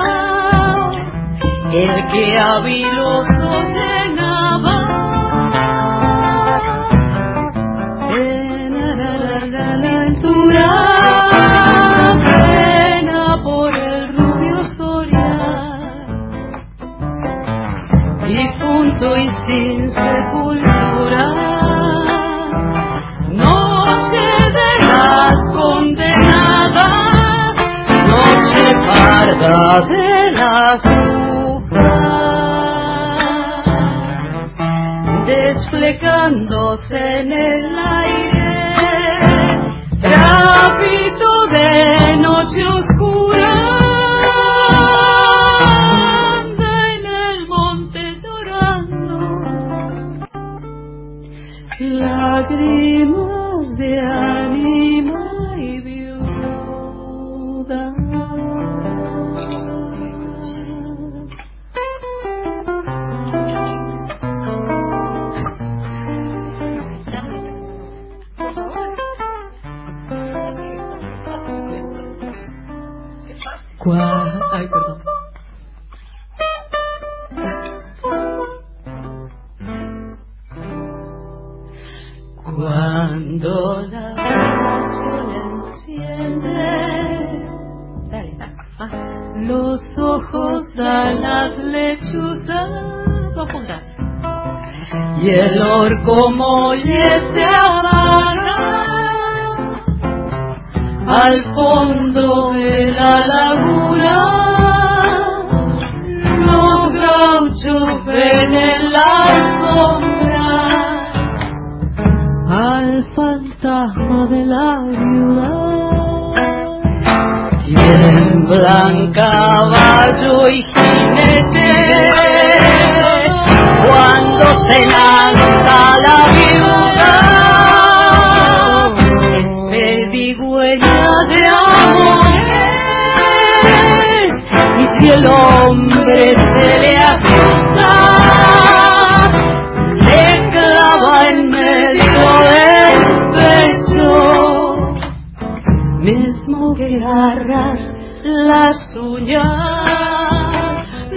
S7: el que habiloso llenaba. De las condenadas, noche parda de las brujas, desplegándose en el aire, trapito de noche Cuando la pasión enciende los ojos dan las lechuzas
S14: Dos puntas.
S7: y el orco molles se apaga al fondo de la laguna. Los gauchos ven en las sombras fantasma de la viuda. Tiemblan caballo y jinete cuando se lanza la viuda. Es pedigüeña de amores y si el hombre se le asusta, agarras las uñas.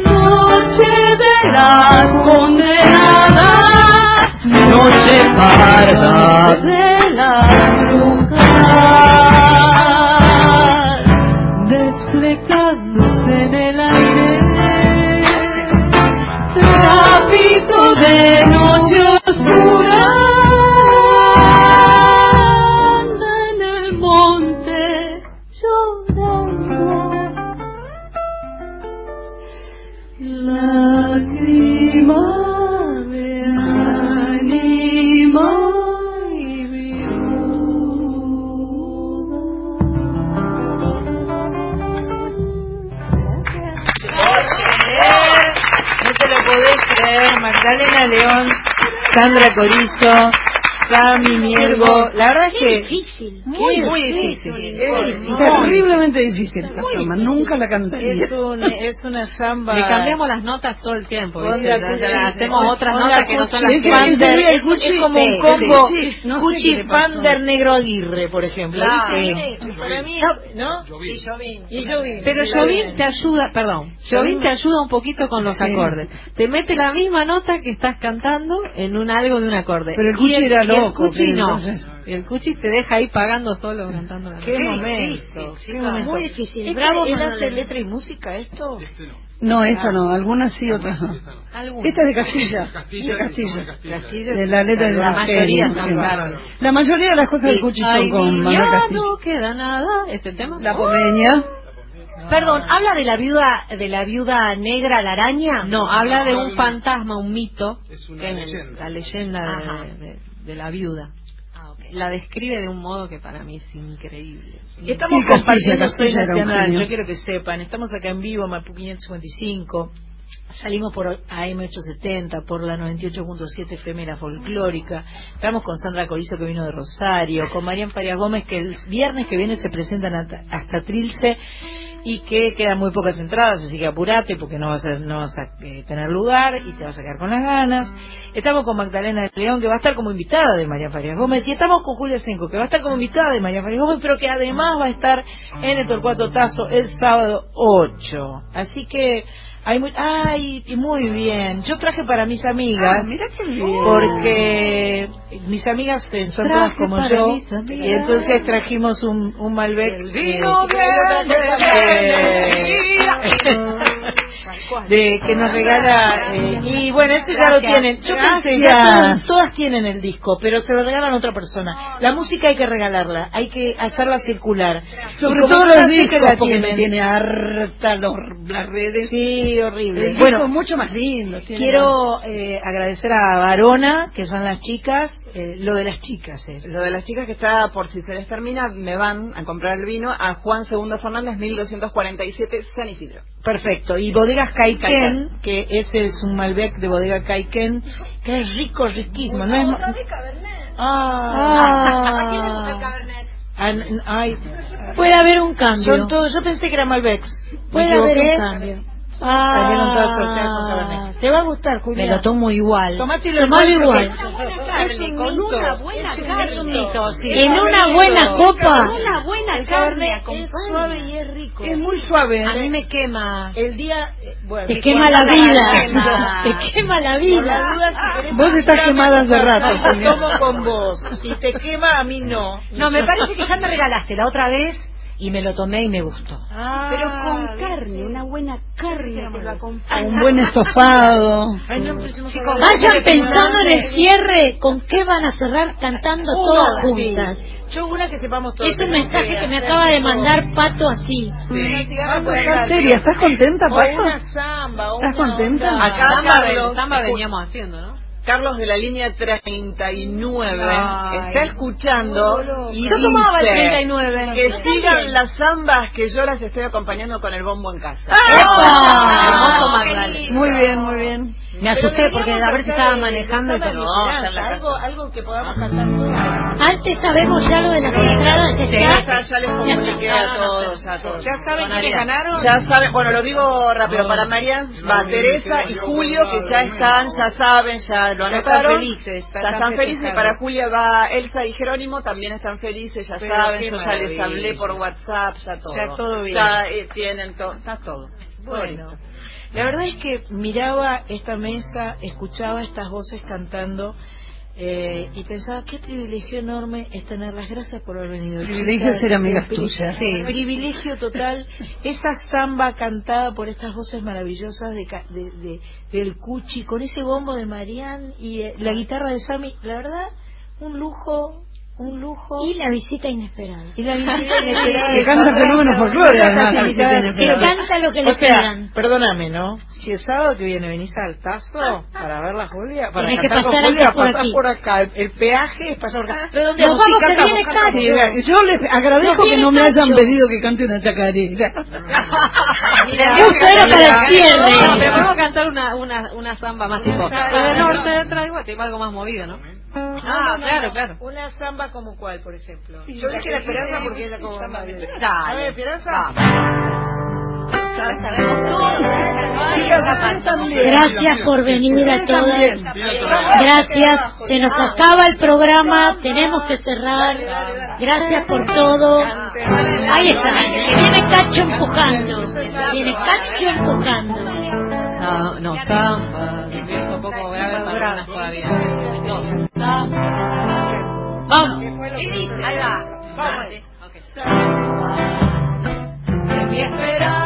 S7: Noche de las condenadas, noche parda de las
S1: que
S3: difícil.
S1: muy, muy difícil.
S4: Es terriblemente difícil esta samba, nunca la canté.
S1: Es, un, es una samba.
S14: Le cambiamos las notas todo el tiempo. hacemos otras notas que no son las
S1: Pander,
S4: es
S1: es, como un combo
S4: no
S1: Cuchi. Pander Negro Aguirre, por ejemplo.
S14: Claro.
S1: ¿viste? Para mí, ¿no? Y Jovín. Y Jovín.
S14: Pero Jovín te ayuda, perdón, Jovín te ayuda un poquito con los acordes. Te mete la misma nota que estás cantando en un algo de un acorde.
S4: Pero el Cuchi era loco.
S14: Y el cuchi
S4: que
S14: no. Y el cuchi te deja ahí pagando solo cantando la
S1: Qué momento, qué momento.
S3: Muy difícil.
S1: ¿Este
S3: Bravo,
S1: ¿Él hace letra y música esto?
S4: No, esta no, algunas sí, otras no.
S14: Algunas.
S4: Esta es de Castilla.
S5: Castilla,
S4: de Castilla.
S1: Castilla
S4: De la letra de
S14: La mayoría
S4: Evangelio,
S14: son, claro.
S4: La mayoría de las cosas del. Cuchi son con Manuel
S14: ya
S4: Castilla.
S14: no queda nada. ¿Ese tema?
S4: La pomeña.
S10: Perdón, ¿habla de la viuda de la viuda negra la araña?
S14: No, habla de un fantasma, un mito,
S5: Es una
S14: que es
S5: leyenda.
S14: la leyenda de, de- de la viuda. La describe de un modo que para mí es increíble.
S1: Estamos
S4: Sí,
S1: compartiendo Soy
S4: Castilla
S1: Nacional, yo quiero que sepan, estamos acá en vivo, Mapu 555, salimos por AM870, por la 98.7 FM La Folclórica, estamos con Sandra Corizo que vino de Rosario, con Marian Farias Gómez que el viernes que viene se presentan hasta, hasta Trilce y que quedan muy pocas entradas, así que apurate porque no vas a, no vas a eh, tener lugar y te vas a quedar con las ganas. Estamos con Magdalena de León que va a estar como invitada de Marian Farias Gómez y estamos con Julia Senco que va a estar como invitada de Marian Farias Gómez pero que además va a estar en el Torcuato Tazo el sábado 8. Así que hay muy, ay, muy bien. Yo traje para mis amigas
S4: Ah, mira qué bien.
S1: porque mis amigas son todas como yo y entonces trajimos un, un Malbec
S2: El
S1: eh,
S2: vino
S1: que-
S2: viene
S1: de que nos regala eh, y bueno este ya lo tienen. Yo pensé ya todas, todas tienen el disco pero se lo regalan a otra persona. La música hay que regalarla hay que hacerla circular.
S4: Sobre todo los discos,
S1: la
S4: porque me
S1: tienen.
S4: tiene harta los, las redes.
S1: sí horrible.
S4: El
S1: bueno
S4: disco es mucho más lindo. tiene
S1: quiero eh, agradecer a Varona que son las chicas eh, lo de las chicas es.
S2: Lo de las chicas que está, por si se les termina, me van a comprar el vino a Juan Segundo Fernández, 1247, San Isidro.
S1: Perfecto. Y Bodegas Caiken, que ese es un Malbec de Bodega Caiken, que es rico, riquísimo. No es ma- Ah. Ah, n- ay,
S3: Puede haber un cambio.
S1: son todos, yo pensé que era Malbecs. ¿Me
S3: Puede haber un cambio.
S1: Con Cabernet.
S3: te va a gustar, Julia.
S10: Me lo tomo igual.
S1: Tomátelo
S3: Tomalo
S1: igual.
S3: igual.
S13: carne, con una buena carne.
S3: En una buena copa.
S13: Una buena carne
S1: es suave y es rico.
S4: Es muy suave.
S10: A
S4: ¿eh?
S10: mí me quema.
S1: El día, eh, bueno,
S3: Te quema la vida. Te quema la vida.
S4: Vos estás quemada hace rato,
S1: tomo con vos. Si te quema, a mí no.
S10: No, me parece que ya me regalaste la otra vez y me lo tomé y me gustó.
S1: Ah,
S13: Pero con carne, una buena carne te lo acompaña.
S4: Un buen estofado.
S1: Ay, no,
S10: Chicos.
S3: Vayan pensando en el cierre con qué van a cerrar cantando todas
S1: sí.
S3: juntas.
S1: Yo una que sepamos todos.
S3: Es un mensaje que me acaba de mandar Pato así.
S1: Una
S4: Pato,
S1: por
S4: ¿estás
S1: acá.
S4: seria? ¿Estás contenta,
S1: O
S4: Pato?
S1: una samba. o
S4: ¿Estás
S1: una
S4: contenta?
S2: Acá
S14: Samba, samba veníamos haciendo, ¿no?
S2: Carlos de la línea 39
S1: Ay.
S2: está escuchando y
S10: Yo tomaba el
S2: dice
S10: 39.
S2: que sigan las zambas que yo las estoy acompañando con el bombo en casa.
S14: Hermoso Magdalena.
S4: Muy bien, muy bien.
S10: Me asusté porque a ver si estaba manejando y
S1: No, algo, algo que podamos cantar todos.
S3: Antes sabemos ya lo de las entradas.
S2: Ya,
S3: Está.
S2: está, ya les comuniqué a todos, a todos.
S1: ¿Ya saben
S2: Arián.
S1: ganaron?
S2: Ya saben, bueno, lo digo rápido, para Marian, va Teresa y Julio, que ya están, ya saben, ya lo
S1: Ya
S2: anotaron.
S1: están felices,
S2: Ya
S1: están
S2: felices. Para Julia va Elsa y Jerónimo, también están felices, ya saben, yo ya les hablé por WhatsApp, ya todo.
S1: Ya todo bien.
S2: Ya eh, tienen todo, está todo.
S1: Bueno, la verdad es que miraba esta mesa, escuchaba estas voces cantando eh, y pensaba qué privilegio enorme es tenerlas. Gracias por haber venido.
S4: Privilegio ser amigas
S1: Pri-
S4: tuyas.
S1: Sí, privilegio total. Esa samba cantada por estas voces maravillosas de, de- de- del Cuchi, con ese bombo de Marián y eh, la guitarra de Sammy. La verdad, un lujo, un lujo.
S3: Y la visita inesperada.
S1: Y la visita inesperada
S4: Que canta fenómenos folclóricos,
S3: Que lo que
S1: o
S3: le
S1: sea,
S3: pidan.
S1: perdóname, ¿no? Si el sábado que viene venís al Tazo para ver la Julia, para
S3: Tenés que
S1: cantar con Julia,
S3: por
S1: pasás
S3: aquí.
S1: por acá. El, el peaje es pasar por acá. Pero
S4: vea, yo les agradezco que no me hayan pedido que cante una chacarera.
S3: Un cero para el cierre.
S14: pero podemos cantar una, una, una samba más tipo. De norte traigo tipo algo más movido, ¿no?
S1: Ah,
S14: claro, claro.
S1: Una samba como cuál, por ejemplo. Yo dije la esperanza porque es la como.
S14: Dale.
S1: A ver, esperanza.
S3: Gracias por venir a todas. Gracias. Se nos acaba el programa. Tenemos que cerrar. Gracias por todo. Ahí está. Viene Cacho empujando. Viene Cacho empujando.
S14: No, no. Estoy un poco grave todavía. No.
S10: Vamos. Ahí va. Vamos.
S7: de mi esperanza,